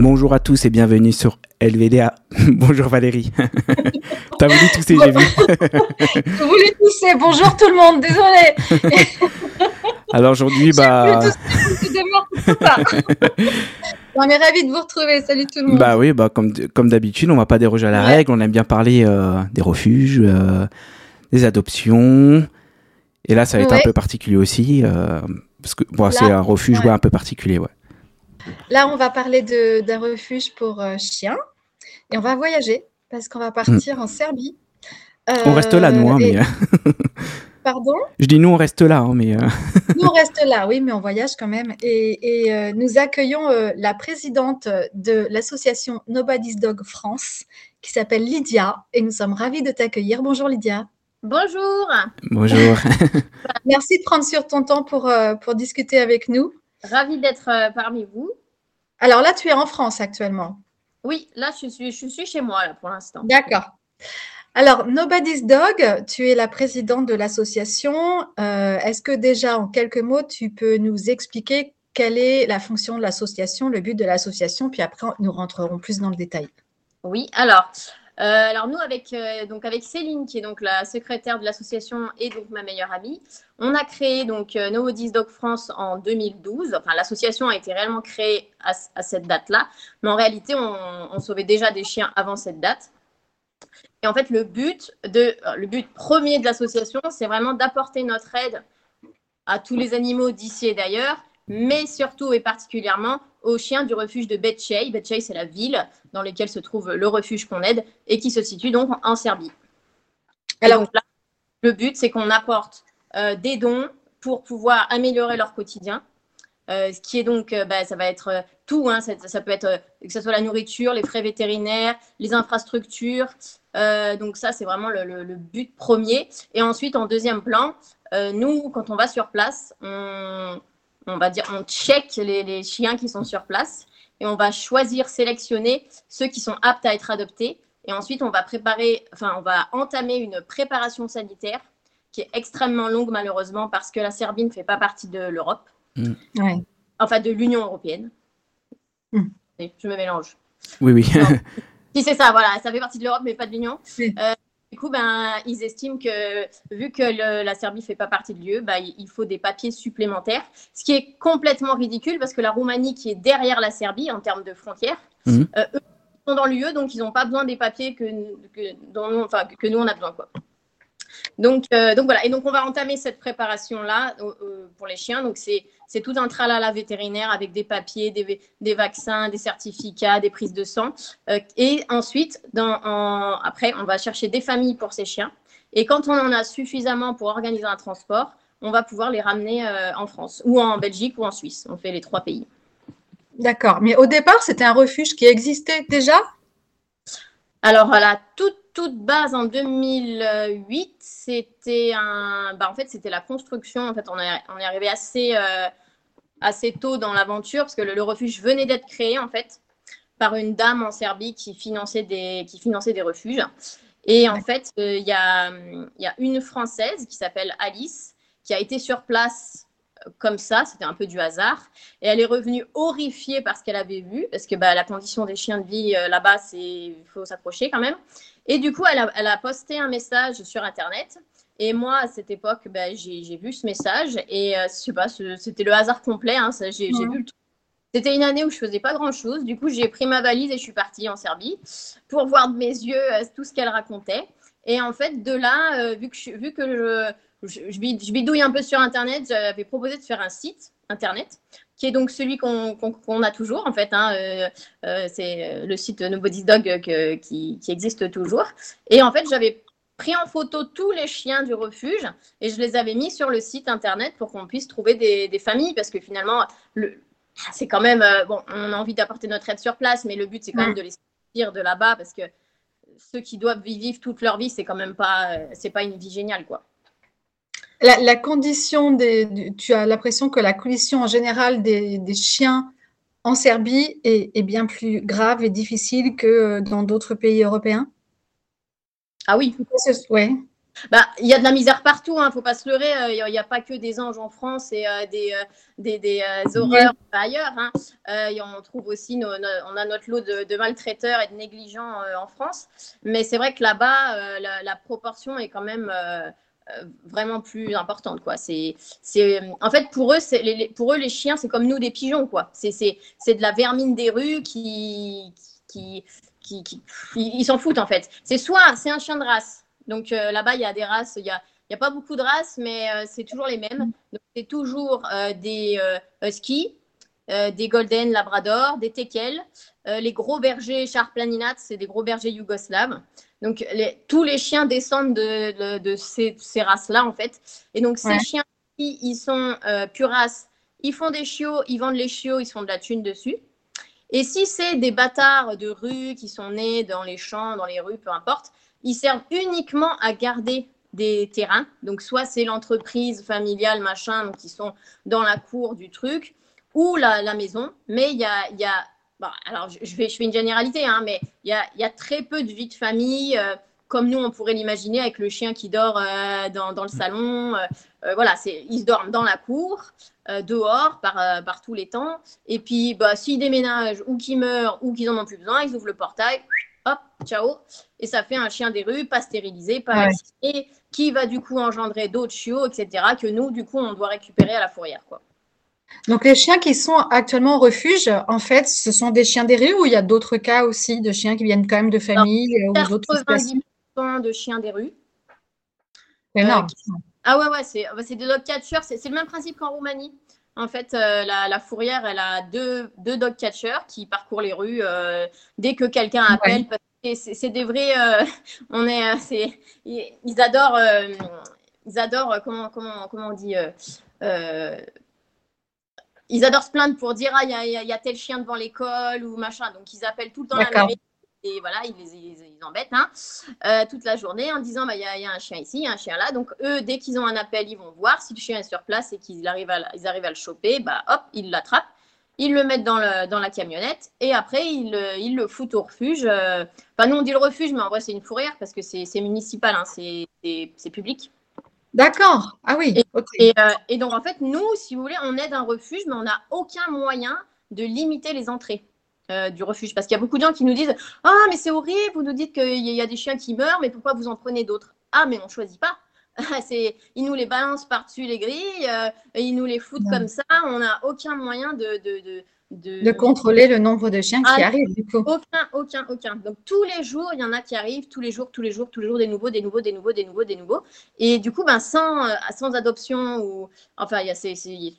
Bonjour à tous et bienvenue sur LVDA. Bonjour Valérie. T'as voulu tousser, j'ai vu. Je voulais tousser. Bonjour tout le monde, désolé. Alors aujourd'hui, bah. On est ravis de vous retrouver. Salut tout le monde. Bah oui, bah comme, comme d'habitude, on va pas déroger à la règle. On aime bien parler euh, des refuges, euh, des adoptions. Et là, ça va être un peu particulier aussi. Euh, parce que bon, c'est un refuge ouais. un peu particulier, ouais. Là, on va parler d'un refuge pour euh, chiens et on va voyager parce qu'on va partir mm. en Serbie. Euh, on reste là, nous. Hein, et... mais... Pardon? Je dis nous, on reste là, hein, mais. Euh... nous, on reste là, oui, mais on voyage quand même. Et, et euh, nous accueillons euh, la présidente de l'association Nobody's Dog France qui s'appelle Lydia et nous sommes ravis de t'accueillir. Bonjour Lydia. Bonjour. Bonjour. Merci de prendre sur ton temps pour, euh, pour discuter avec nous. Ravie d'être euh, parmi vous. Alors là, tu es en France actuellement. Oui, là, je suis, je suis chez moi là, pour l'instant. D'accord. Alors, Nobody's Dog, tu es la présidente de l'association. Euh, Est-ce que déjà, en quelques mots, tu peux nous expliquer quelle est la fonction de l'association, le but de l'association, puis après, nous rentrerons plus dans le détail. Oui, alors, alors nous, avec, euh, donc avec Céline, qui est donc la secrétaire de l'association et donc ma meilleure amie, on a créé donc euh, Nobody's Dog France en 2012. Enfin, l'association a été réellement créée à, à cette date-là, mais en réalité, on, on, sauvait déjà des chiens avant cette date. Et en fait, le but, de, le but premier de l'association, c'est vraiment d'apporter notre aide à tous les animaux d'ici et d'ailleurs, mais surtout et particulièrement aux chiens du refuge de Betchey. Betchey, c'est la ville dans laquelle se trouve le refuge qu'on aide et qui se situe donc en Serbie. Alors le but, c'est qu'on apporte euh, des dons pour pouvoir améliorer leur quotidien. Euh, ce qui est donc, euh, bah, ça va être tout, hein, ça, peut être que ce soit la nourriture, les frais vétérinaires, les infrastructures. donc ça, c'est vraiment le, le, but premier. Et ensuite, en deuxième plan, nous, quand on va sur place, on, on va dire, on check les, les, chiens qui sont sur place et on va choisir, sélectionner ceux qui sont aptes à être adoptés. Et ensuite, on va préparer, enfin, on va entamer une préparation sanitaire qui est extrêmement longue, malheureusement, parce que la Serbie ne fait pas partie de l'Europe. Mmh. Ouais. Enfin, de l'Union européenne. Mmh. Je me mélange. Oui, oui. si c'est ça, voilà, ça fait partie de l'Europe, mais pas de l'Union. Euh, du coup, ben, ils estiment que vu que le, la Serbie ne fait pas partie de l'UE, ben, il faut des papiers supplémentaires, ce qui est complètement ridicule parce que la Roumanie, qui est derrière la Serbie en termes de frontières, mmh. euh, eux sont dans l'UE, donc ils n'ont pas besoin des papiers que, que, dont, enfin, que nous, on a besoin. Quoi. Donc, euh, donc voilà, et donc on va entamer cette préparation-là euh, pour les chiens. Donc c'est tout un tralala vétérinaire avec des papiers, des, des, vaccins, des certificats, des prises de sang. Euh, et ensuite, dans, en, après, on va chercher des familles pour ces chiens. Et quand on en a suffisamment pour organiser un transport, on va pouvoir les ramener euh, en France ou en Belgique ou en Suisse. On fait les trois pays. D'accord. Mais au départ, c'était un refuge qui existait déjà? Alors, à la toute toute base en 2008, c'était un, bah, en fait, c'était la construction. En fait, on est, arrivé assez, euh, assez tôt dans l'aventure parce que le, refuge venait d'être créé en fait par une dame en Serbie qui finançait des, qui finançait des refuges. Et en fait, il euh, y, a, y a une Française qui s'appelle Alice qui a été sur place comme ça, c'était un peu du hasard. Et elle est revenue horrifiée par ce qu'elle avait vu, parce que bah, la condition des chiens de vie euh, là-bas, il faut s'approcher quand même. Et du coup, elle a, elle a, posté un message sur Internet. Et moi, à cette époque, bah, j'ai vu ce message et euh, je sais pas, c'était le hasard complet. Hein, j'ai mmh. vu le c'était une année où je faisais pas grand chose. Du coup, j'ai pris ma valise et je suis partie en Serbie pour voir de mes yeux euh, tout ce qu'elle racontait. Et en fait, de là, euh, vu que, je, vu que je, je, je, bidouille un peu sur Internet, j'avais proposé de faire un site Internet qui est donc celui qu'on qu qu a toujours en fait. Hein, euh, euh, c'est le site Nobody's Dog que, qui, qui, existe toujours. Et en fait, j'avais pris en photo tous les chiens du refuge et je les avais mis sur le site internet pour qu'on puisse trouver des, des, familles parce que finalement, c'est quand même euh, bon, on a envie d'apporter notre aide sur place, mais le but c'est quand même de les sortir de là-bas parce que ceux qui doivent vivre toute leur vie, c'est quand même pas, c'est pas une vie géniale quoi. La, la, condition des, tu as l'impression que la condition en général des, des chiens en Serbie est, est, bien plus grave et difficile que dans d'autres pays européens? Ah oui. Ouais. bah, il y a de la misère partout, il hein, ne faut pas se leurrer. Il n'y a, pas que des anges en France et des, des, des horreurs ailleurs. Hein. on trouve aussi, on a notre lot de, maltraiteurs et de négligents en France. Mais c'est vrai que là-bas, la, la, proportion est quand même euh, vraiment plus importante quoi. C'est c'est en fait pour eux c'est les, pour eux les chiens c'est comme nous des pigeons quoi. C'est c'est c'est de la vermine des rues qui qui qui, ils s'en foutent en fait. C'est soit c'est un chien de race. Donc euh, là-bas il y a des races il y a il y a pas beaucoup de races mais euh, c'est toujours les mêmes. C'est toujours des huskies des golden labrador des teckels les gros bergers charplaninats c'est des gros bergers yougoslaves donc, tous les chiens descendent de, ces, races-là, en fait. Et donc, ces chiens, ils sont euh, pure race, ils font des chiots, ils vendent les chiots, ils se font de la thune dessus. Et si c'est des bâtards de rue qui sont nés dans les champs, dans les rues, peu importe, ils servent uniquement à garder des terrains. Donc, soit c'est l'entreprise familiale, machin, qui sont dans la cour du truc, ou la, maison. Mais il y a, y a alors je, fais, je fais une généralité, hein, mais il y a, très peu de vie de famille, euh, comme nous on pourrait l'imaginer avec le chien qui dort euh, dans, le salon. Euh, voilà, c'est, ils dorment dans la cour, dehors, par, par tous les temps. Et puis, bah, s'ils déménagent ou qu'ils meurent ou qu'ils en ont plus besoin, ils ouvrent le portail, hop, ciao. Et ça fait un chien des rues, pas stérilisé, pas vacciné, qui va du coup engendrer d'autres chiots, etc., que nous, du coup, on doit récupérer à la fourrière. Quoi. Donc, les chiens qui sont actuellement au refuge, en fait, ce sont des chiens des rues ou il y a d'autres cas aussi de chiens qui viennent quand même de famille ou d'autres de chiens des rues. C'est énorme. Euh, ah ouais, ouais, c'est bah, des dog catchers. C'est le même principe qu'en Roumanie. En fait, euh, la, fourrière, elle a deux, deux dog catchers qui parcourent les rues euh, dès que quelqu'un appelle. C'est des vrais. on est, ils, adorent. ils adorent. comment, comment, comment on dit ils adorent se plaindre pour dire ah il y, a tel chien devant l'école ou machin donc ils appellent tout le temps la mairie et voilà ils les ils, embêtent hein, euh, toute la journée en disant bah il y, a un chien ici il y a un chien là donc eux dès qu'ils ont un appel ils vont voir si le chien est sur place et qu'ils arrivent à ils arrivent à le choper bah hop ils l'attrapent ils le mettent dans, le, dans la camionnette et après ils, ils le foutent au refuge. Euh, enfin, nous on dit le refuge, mais en vrai c'est une fourrière parce que c'est municipal, hein, c'est public. D'accord. Ah oui. Euh, et, donc, en fait, nous, si vous voulez, on aide un refuge, mais on n'a aucun moyen de limiter les entrées euh, du refuge. Parce qu'il y a beaucoup de gens qui nous disent Ah, mais c'est horrible, vous nous dites qu'il y a des chiens qui meurent, mais pourquoi vous en prenez d'autres? Ah, mais on ne choisit pas. ils nous les balancent par-dessus les grilles, euh, et ils nous les foutent comme ça. On n'a aucun moyen de, de, contrôler le nombre de chiens qui ah, arrivent, du coup. Aucun, aucun, aucun. Donc, tous les jours, il y en a qui arrivent, tous les jours, tous les jours, tous les jours, des nouveaux, des nouveaux, des nouveaux, des nouveaux, des nouveaux. Et du coup, ben, sans, euh, sans adoption, ou enfin, il y a, c'est,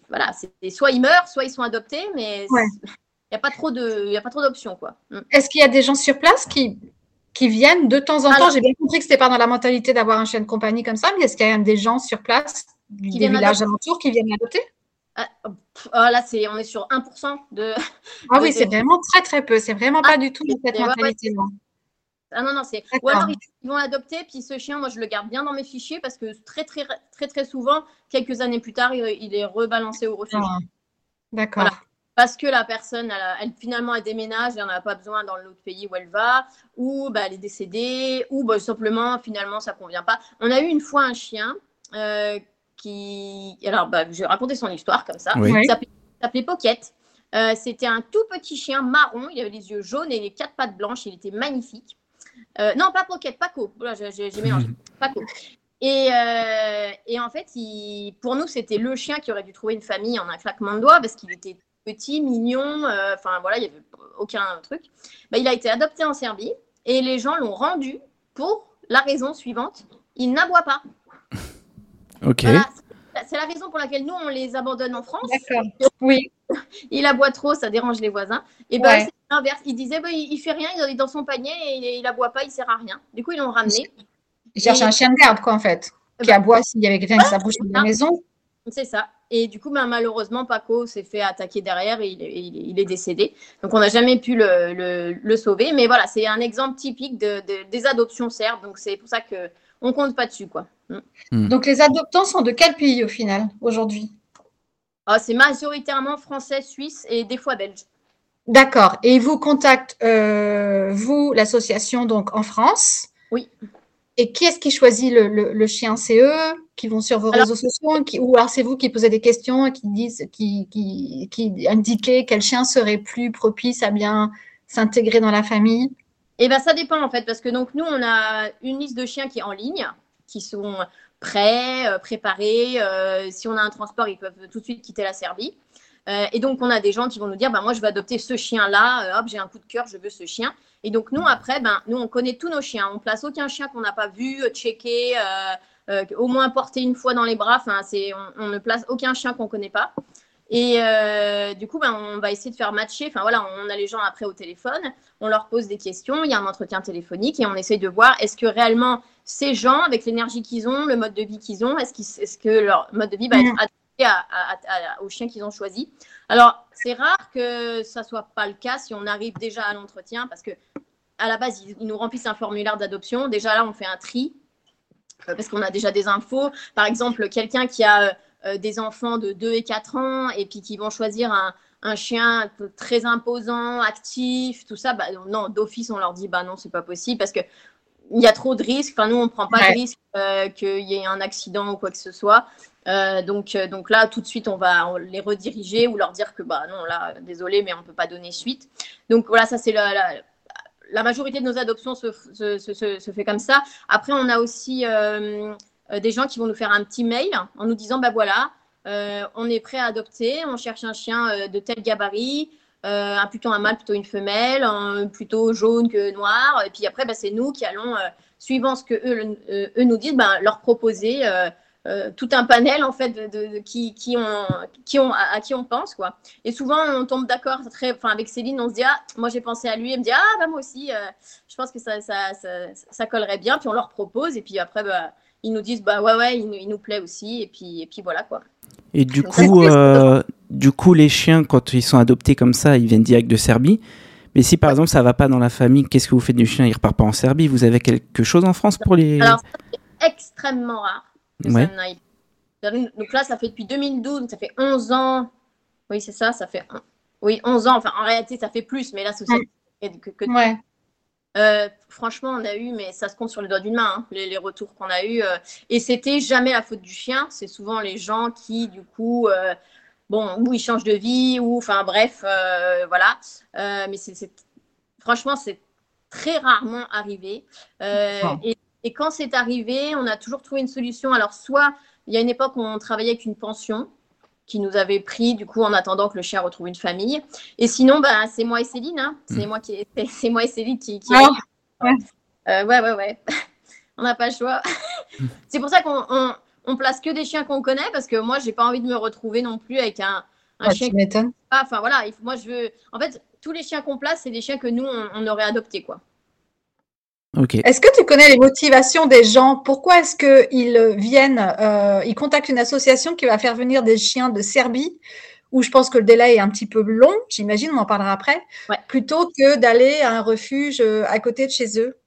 voilà, c'est, soit ils meurent, soit ils sont adoptés, mais il n'y a pas trop de, il y a pas trop d'options, quoi. Mm. Est-ce qu'il y a des gens sur place qui, qui viennent de temps en temps? J'ai bien compris que ce n'était pas dans la mentalité d'avoir un chien de compagnie comme ça, mais est-ce qu'il y a des gens sur place, qui des villages alentours, qui viennent adopter ah, ah, là, c'est, on est sur 1% de. Ah oui, c'est vraiment très très peu. C'est vraiment pas ah, du tout cette mentalité. Ah non, non, c'est. Ou alors ils vont adopter, puis ce chien, moi je le garde bien dans mes fichiers parce que très très très très souvent, quelques années plus tard, il, est rebalancé au refuge. D'accord. Parce que la personne, elle, finalement, elle déménage, elle n'en a pas besoin dans l'autre pays où elle va, ou bah, elle est décédée, ou bah, simplement, finalement, ça ne convient pas. On a eu une fois un chien euh, qui. Alors, bah, je vais raconter son histoire comme ça. Il s'appelait Pocket. Euh, c'était un tout petit chien marron. Il avait les yeux jaunes et les quatre pattes blanches. Il était magnifique. Euh, non, pas Pocket, Paco. j'ai mélangé. Paco. Et, euh, et, en fait, il, pour nous, c'était le chien qui aurait dû trouver une famille en un claquement de doigts parce qu'il était petit, mignon. Enfin, voilà, il n'y avait aucun truc. Bah, il a été adopté en Serbie et les gens l'ont rendu pour la raison suivante il n'aboie pas. Ok. c'est la raison pour laquelle nous, on les abandonne en France. D'accord. Oui. il aboie trop, ça dérange les voisins. Et ben, c'est l'inverse. Il disait, bah, il, fait rien, il est dans son panier et il, aboie pas, il sert à rien. Du coup, ils l'ont ramené. Il cherche un chien de garde, quoi, en fait, qui bah, aboie s'il y avait quelqu'un qui s'approche de la maison. C'est ça. Et du coup, ben, malheureusement, Paco s'est fait attaquer derrière et il, est décédé. Donc, on n'a jamais pu le, sauver. Mais voilà, c'est un exemple typique de, des adoptions serbes. Donc, c'est pour ça que on compte pas dessus, quoi. Mm. Donc, les adoptants sont de quel pays au final aujourd'hui? Ah, C'est majoritairement français, suisse et des fois belge. D'accord. Et ils vous contactent, euh, vous, l'association, donc en France? Oui. et qui est-ce qui choisit le, chien? C'est eux qui vont sur vos réseaux sociaux? Ou alors c'est vous qui posez des questions et qui disent, qui, qui, qui indiquez quel chien serait plus propice à bien s'intégrer dans la famille? Eh bien, ça dépend en fait, parce que donc nous, on a une liste de chiens qui est en ligne, qui sont prêts, euh, préparés. Euh, si on a un transport, ils peuvent tout de suite quitter la Serbie. Euh, et donc, on a des gens qui vont nous dire, bah, moi, je vais adopter ce chien-là, hop, j'ai un coup de cœur, je veux ce chien. Et donc, nous, après, ben, nous, on connaît tous nos chiens. On place aucun chien qu'on n'a pas vu, checké, au moins porté une fois dans les bras. Enfin, on, on, ne place aucun chien qu'on ne connaît pas. Et euh, du coup, ben, on va essayer de faire matcher. Enfin voilà, on a les gens après au téléphone, on leur pose des questions, il y a un entretien téléphonique et on essaye de voir est-ce que réellement ces gens, avec l'énergie qu'ils ont, le mode de vie qu'ils ont, est-ce, est que leur mode de vie va être mm. adapté aux chiens qu'ils ont choisis. Alors, c'est rare que ça soit pas le cas si on arrive déjà à l'entretien parce que à la base, ils, nous remplissent un formulaire d'adoption. Déjà là, on fait un tri euh, parce qu'on a déjà des infos. Par exemple, quelqu'un qui a euh, des enfants de 2 et 4 ans et puis qui vont choisir un, chien très imposant, actif, tout ça, bah, non, d'office, on leur dit, bah non, c'est pas possible parce que il y a trop de risques. Enfin, nous, on ne prend pas de risque euh, qu'il y ait un accident ou quoi que ce soit. Euh, donc, donc là, tout de suite, on va les rediriger ou leur dire que, bah non, là, désolé, mais on ne peut pas donner suite. Donc voilà, ça, c'est la, la, majorité de nos adoptions se, se, se, fait comme ça. Après, on a aussi euh, des gens qui vont nous faire un petit mail en nous disant bah voilà, euh, on est prêt à adopter, on cherche un chien euh, de tel gabarit, un plutôt un mâle, plutôt une femelle, plutôt jaune que noir. Et puis après, bah, c'est nous qui allons, suivant ce que eux, eux nous disent, bah, leur proposer tout un panel en fait de, qui, qui, qui à, qui on pense quoi. Et souvent on tombe d'accord très, enfin avec Céline on se dit ah moi j'ai pensé à lui, elle me dit ah bah moi aussi, je pense que ça ça, ça, ça, collerait bien, puis on leur propose et puis après bah, ils nous disent bah ouais ouais il, nous plaît aussi et puis et puis voilà quoi. Et du coup euh, du coup les chiens quand ils sont adoptés comme ça ils viennent direct de Serbie. Mais si par exemple ça va pas dans la famille, qu'est-ce que vous faites du chien? Il repart pas en Serbie? Vous avez quelque chose en France pour les Alors c'est extrêmement rare. Ouais. Donc là ça fait depuis 2012, ça fait 11 ans. Oui c'est ça, ça fait oui 11 ans. Enfin en réalité ça fait plus, mais là c'est que, que, ouais. Euh, franchement, on a eu, mais ça se compte sur les doigts d'une main, hein, les, retours qu'on a eu. Euh, et c'était jamais la faute du chien. C'est souvent les gens qui, du coup, euh, bon, ou ils changent de vie, ou, enfin, bref, voilà. mais c'est, franchement, c'est très rarement arrivé. Et, et, quand c'est arrivé, on a toujours trouvé une solution. Alors, soit il y a une époque où on travaillait avec une pension qui nous avait pris du coup en attendant que le chien retrouve une famille. Et sinon, bah, c'est moi et Céline. Hein. C'est mm. moi qui, c'est moi et Céline qui. qui ah, ouais. Euh, ouais, ouais, ouais. on n'a pas le choix. c'est pour ça qu'on on, place que des chiens qu'on connaît parce que moi, j'ai pas envie de me retrouver non plus avec un, un chien. Enfin voilà, il faut, moi je veux. En fait, tous les chiens qu'on place, c'est des chiens que nous on, aurait adoptés quoi. Est-ce que tu connais les motivations des gens? Pourquoi est-ce qu'ils viennent, euh, ils contactent une association qui va faire venir des chiens de Serbie, où je pense que le délai est un petit peu long, j'imagine, on en parlera après, plutôt que d'aller à un refuge euh, à côté de chez eux.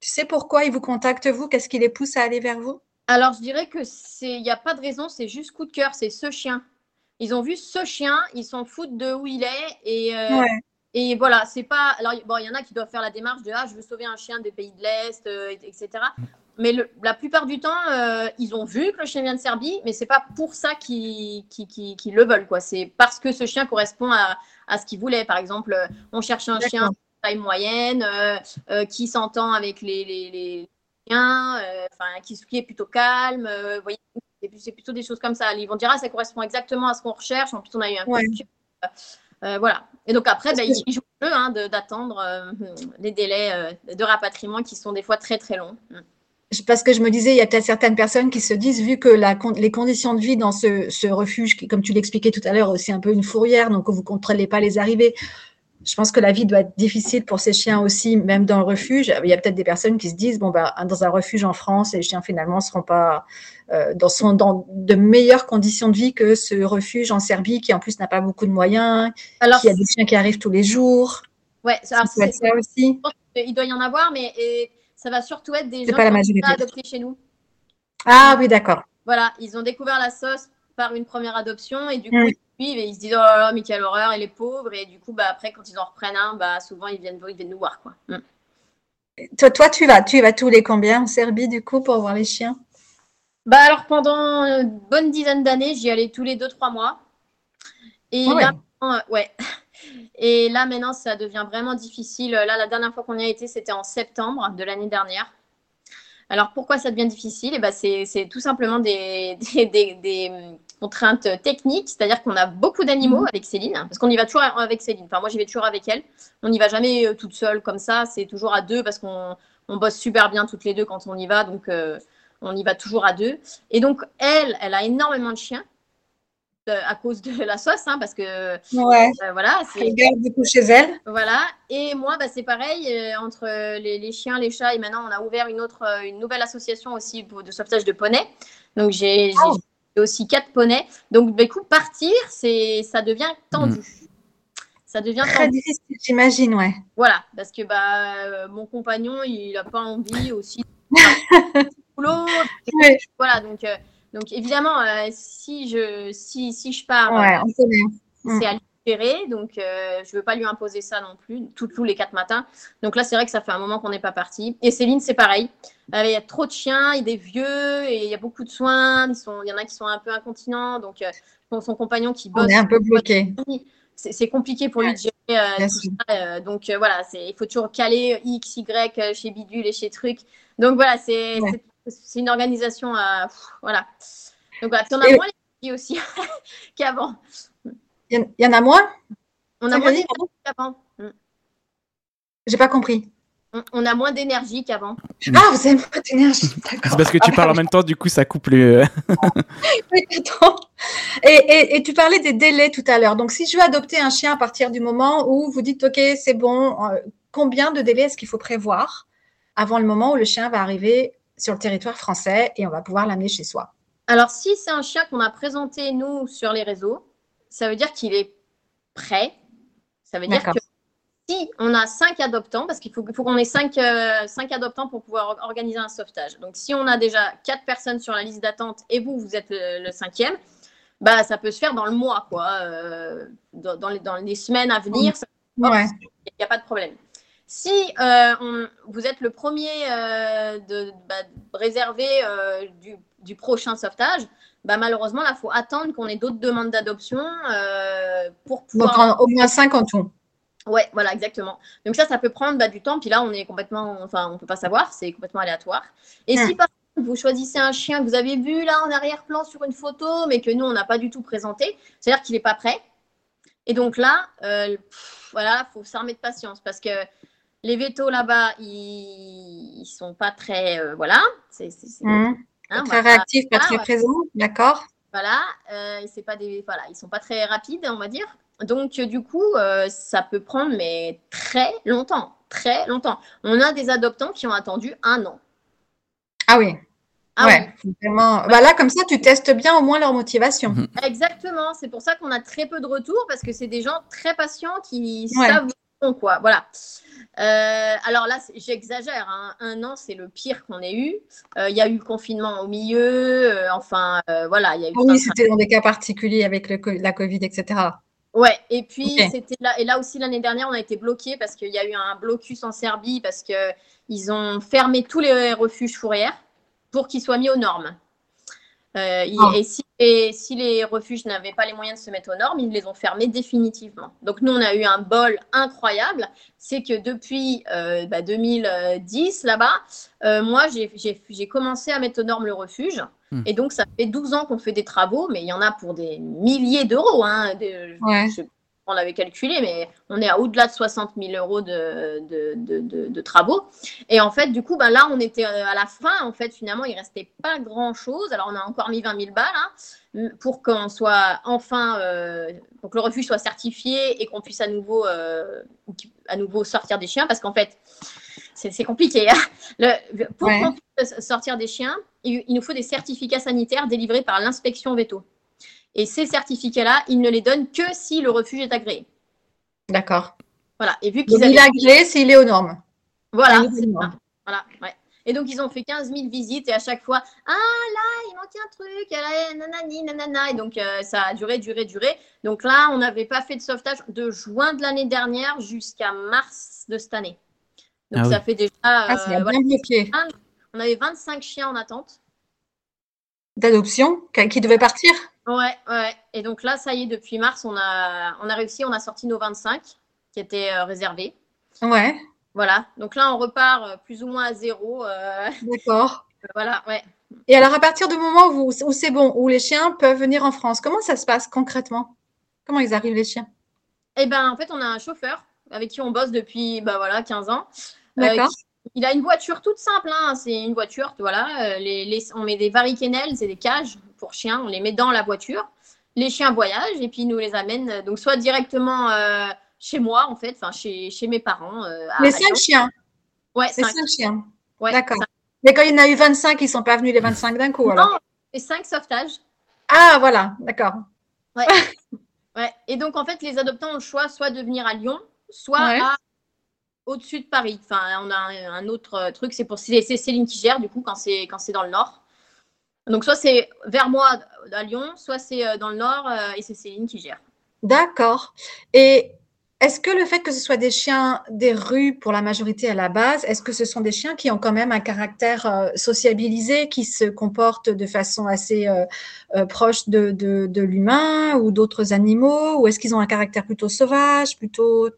Tu sais pourquoi ils vous contactent, vous? Qu'est-ce qui les pousse à aller vers vous? Alors, je dirais que il n'y a pas de raison, c'est juste coup de cœur, c'est ce chien. Ils ont vu ce chien, ils s'en foutent de où il est et euh, et voilà, c'est pas. Alors, bon, il y en a qui doivent faire la démarche de Ah, je veux sauver un chien des pays de l'Est, euh, etc. Mais la plupart du temps, euh, ils ont vu que le chien vient de Serbie, mais c'est pas pour ça qu'ils le veulent. quoi. C'est parce que ce chien correspond à, à ce qu'ils voulaient. Par exemple, euh, on cherche un chien de taille moyenne, qui s'entend avec les, les, les chiens, qui, qui, est plutôt calme. voyez, c'est plutôt des choses comme ça. Ils vont dire Ah, ça correspond exactement à ce qu'on recherche. En plus, on a eu un ouais. Euh, voilà. Et donc après, bah, ils jouent le jeu hein, d'attendre euh, les délais euh, de rapatriement qui sont des fois très très longs. Mm. Parce que je me disais, il y a peut-être certaines personnes qui se disent, vu que la, les conditions de vie dans ce, ce refuge, qui, comme tu l'expliquais tout à l'heure, aussi un peu une fourrière, donc vous ne contrôlez pas les arrivées, je pense que la vie doit être difficile pour ces chiens aussi, même dans le refuge. Il y a peut-être des personnes qui se disent, bon, bah, dans un refuge en France, les chiens finalement ne seront pas dans, son, dans de meilleures conditions de vie que ce refuge en Serbie, qui en plus n'a pas beaucoup de moyens, Alors, qui a des chiens qui arrivent tous les jours. Ouais, ça, ça aussi. Il doit y en avoir, mais ça va surtout être des gens pas qui sont adoptés chez nous. Ah oui, d'accord. Voilà, ils ont découvert la sauce par une première adoption et du coup, mm ils se disent oh là là, mais quelle horreur, et les pauvres. Et du coup, bah, après, quand ils en reprennent un, bah, souvent ils viennent, ils viennent nous voir. Quoi. Mm. Toi, toi, tu vas, tu vas tous les combien en Serbie du coup pour voir les chiens? Bah alors pendant une bonne dizaine d'années, j'y allais tous les deux trois mois. Et ah là, euh, ouais. Et là maintenant, ça devient vraiment difficile. Là, la dernière fois qu'on y a été, c'était en septembre de l'année dernière. Alors pourquoi ça devient difficile? Et eh ben, c'est tout simplement des, des, contraintes techniques, c'est-à-dire qu'on a beaucoup d'animaux mmh. avec Céline, parce qu'on y va toujours avec Céline. Enfin, moi, j'y vais toujours avec elle. On n'y va jamais euh, toute seule comme ça, c'est toujours à deux parce qu'on bosse super bien toutes les deux quand on y va, donc euh, on y va toujours à deux. Et donc, elle, elle a énormément de chiens à cause de la sauce, hein, parce que ouais. Euh, voilà, c'est garde du coup chez elle. Voilà. Et moi, bah, c'est pareil euh, entre les, chiens, les chats, et maintenant on a ouvert une autre, euh, une nouvelle association aussi de sauvetage de poneys. Donc j'ai oh. aussi quatre poneys. Donc du coup, partir, c'est, ça devient tendu. Mm. Ça devient très difficile, j'imagine, ouais. Voilà, parce que bah mon compagnon, il n'a pas envie aussi. boulot. Voilà, donc. Donc évidemment, euh, si, je, si, si je pars, euh, c'est à libérer. Donc euh, je ne veux pas lui imposer ça non plus, tous les quatre matins. Donc là, c'est vrai que ça fait un moment qu'on n'est pas parti. Et Céline, c'est pareil. Il y a trop de chiens, il y a des vieux, et il y a beaucoup de soins. Sont, il y en a qui sont un peu incontinents. Donc son compagnon qui bosse. On est un peu bloqué. C'est compliqué pour lui de gérer tout ça. donc voilà, il faut toujours caler X, Y chez Bidule et chez Truc. Donc voilà, c'est c'est une organisation à. Voilà. Donc voilà, on a moins d'énergie aussi qu'avant. Il y, en a moins? On a moins d'énergie qu'avant. Mm. J'ai pas compris. On, a moins d'énergie qu'avant. Ah, vous avez moins d'énergie. C'est parce que tu parles en même temps, du coup, ça coupe le. oui, et, et, tu parlais des délais tout à l'heure. Donc, si je veux adopter un chien à partir du moment où vous dites, OK, c'est bon, euh, combien de délais est-ce qu'il faut prévoir avant le moment où le chien va arriver sur le territoire français et on va pouvoir l'amener chez soi. Alors, si c'est un chien qu'on a présenté, nous, sur les réseaux, ça veut dire qu'il est prêt. Ça veut dire que si on a cinq adoptants, parce qu'il faut, qu'on ait euh, cinq, adoptants pour pouvoir organiser un sauvetage. Donc, si on a déjà quatre personnes sur la liste d'attente et vous, vous êtes le, cinquième, bah, ça peut se faire dans le mois, quoi. Euh, dans, les, dans, les, semaines à venir, il n'y a pas de problème. Si euh, vous êtes le premier euh, de, bah, réservé euh, du, prochain sauvetage, bah, malheureusement, là, il faut attendre qu'on ait d'autres demandes d'adoption pour pouvoir. Donc, au moins 5 en tout. Ouais, voilà, exactement. Donc ça, ça peut prendre bah, du temps. Puis là, on est complètement, enfin, on peut pas savoir, c'est complètement aléatoire. Et si par exemple vous choisissez un chien que vous avez vu là en arrière-plan sur une photo, mais que nous on n'a pas du tout présenté, c'est-à-dire qu'il n'est pas prêt. Et donc là, voilà, faut s'armer de patience parce que les vétos là-bas, ils, ne sont pas très. Euh, voilà. C'est, mmh. hein, très réactifs, pas très présents. D'accord. Voilà. Euh, c'est pas des, voilà. Ils sont pas très rapides, on va dire. Donc, euh, du coup, euh, ça peut prendre, mais très longtemps. Très longtemps. On a des adoptants qui ont attendu un an. Ah oui. Ah ouais, Vraiment... Bah là, comme ça, tu testes bien au moins leur motivation. Mmh. Exactement. C'est pour ça qu'on a très peu de retours parce que c'est des gens très patients qui savent quoi. Voilà. Euh, alors là, j'exagère. Hein. Un an, c'est le pire qu'on ait eu. Euh, il y a eu le confinement au milieu. Euh, enfin, voilà. Y a eu oui, c'était dans des cas particuliers avec le, la Covid, etc. Ouais, et puis c'était là, et là aussi l'année dernière, on a été bloqué parce qu'il y a eu un blocus en Serbie parce qu'ils ont fermé tous les refuges fourrières pour qu'ils soient mis aux normes. Euh, ah. et, si, les refuges n'avaient pas les moyens de se mettre aux normes, ils les ont fermés définitivement. Donc nous, on a eu un bol incroyable. C'est que depuis 2010, euh, bah, là-bas, euh, moi, j'ai commencé à mettre aux normes le refuge. Hmm. Et donc, ça fait 12 ans qu'on fait des travaux, mais il y en a pour des milliers d'euros. Hein, on l'avait calculé, mais on est à au-delà de 60 000 euros de, de, travaux. Et en fait, du coup, ben là, on était euh, à la fin. En fait, finalement, il restait pas grand-chose. Alors, on a encore mis 20 000 balles hein, pour qu'on soit enfin, euh, pour que le refuge soit certifié et qu'on puisse à nouveau, euh, à nouveau sortir des chiens. Parce qu'en fait, c'est compliqué. Hein. Le, pour qu'on puisse sortir des chiens, il, il nous faut des certificats sanitaires délivrés par l'inspection veto. Et ces certificats-là, ils ne les donnent que si le refuge est agréé. D'accord. Voilà. Et vu qu'ils Il est agréé s'il est aux normes. Voilà. Voilà. Ouais. Et donc, ils ont fait 15 000 visites et à chaque fois, ah là, il manque un truc, là, nanani, nanana. Et donc, euh, ça a duré, duré, duré. Donc là, on n'avait pas fait de sauvetage de juin de l'année dernière jusqu'à mars de cette année. Donc ah ça fait déjà. Ah, euh, bien On avait 25 chiens en attente. D'adoption qui devaient partir Ouais, ouais. Et donc là, ça y est, depuis mars, on a, on a réussi, on a sorti nos 25 qui étaient euh, réservés. Ouais. Voilà. Donc là, on repart euh, plus ou moins à zéro. D'accord. voilà, ouais. Et alors, à partir du moment où, où c'est bon, où les chiens peuvent venir en France, comment ça se passe concrètement? Comment ils arrivent, les chiens? Eh bien, en fait, on a un chauffeur avec qui on bosse depuis bah, voilà, 15 ans. Euh, D'accord. il a une voiture toute simple, hein. c'est une voiture, voilà. Euh, les, on met des variquenelles, c'est des cages pour chiens, on les met dans la voiture. Les chiens voyagent et puis nous les amènent euh, donc soit directement chez moi en fait, enfin chez, chez mes parents. les cinq chiens. Ouais, cinq. cinq chiens. Ouais, D'accord. Mais quand il y en a eu 25, ils ne sont pas venus les 25 d'un coup alors. Non, les cinq sauvetages. Ah voilà, d'accord. Ouais. ouais. Et donc en fait, les adoptants ont le choix soit de venir à Lyon, soit au-dessus de Paris. Enfin, on a un, autre euh, truc, c'est pour c'est Céline qui gère du coup quand c'est quand c'est dans le nord. Donc soit c'est vers moi à Lyon, soit c'est euh, dans le nord euh, et c'est Céline qui gère. D'accord. Et est-ce que le fait que ce soit des chiens des rues pour la majorité à la base, est-ce que ce sont des chiens qui ont quand même un caractère sociabilisé, qui se comportent de façon assez proche de, de l'humain ou d'autres animaux, ou est-ce qu'ils ont un caractère plutôt sauvage, plutôt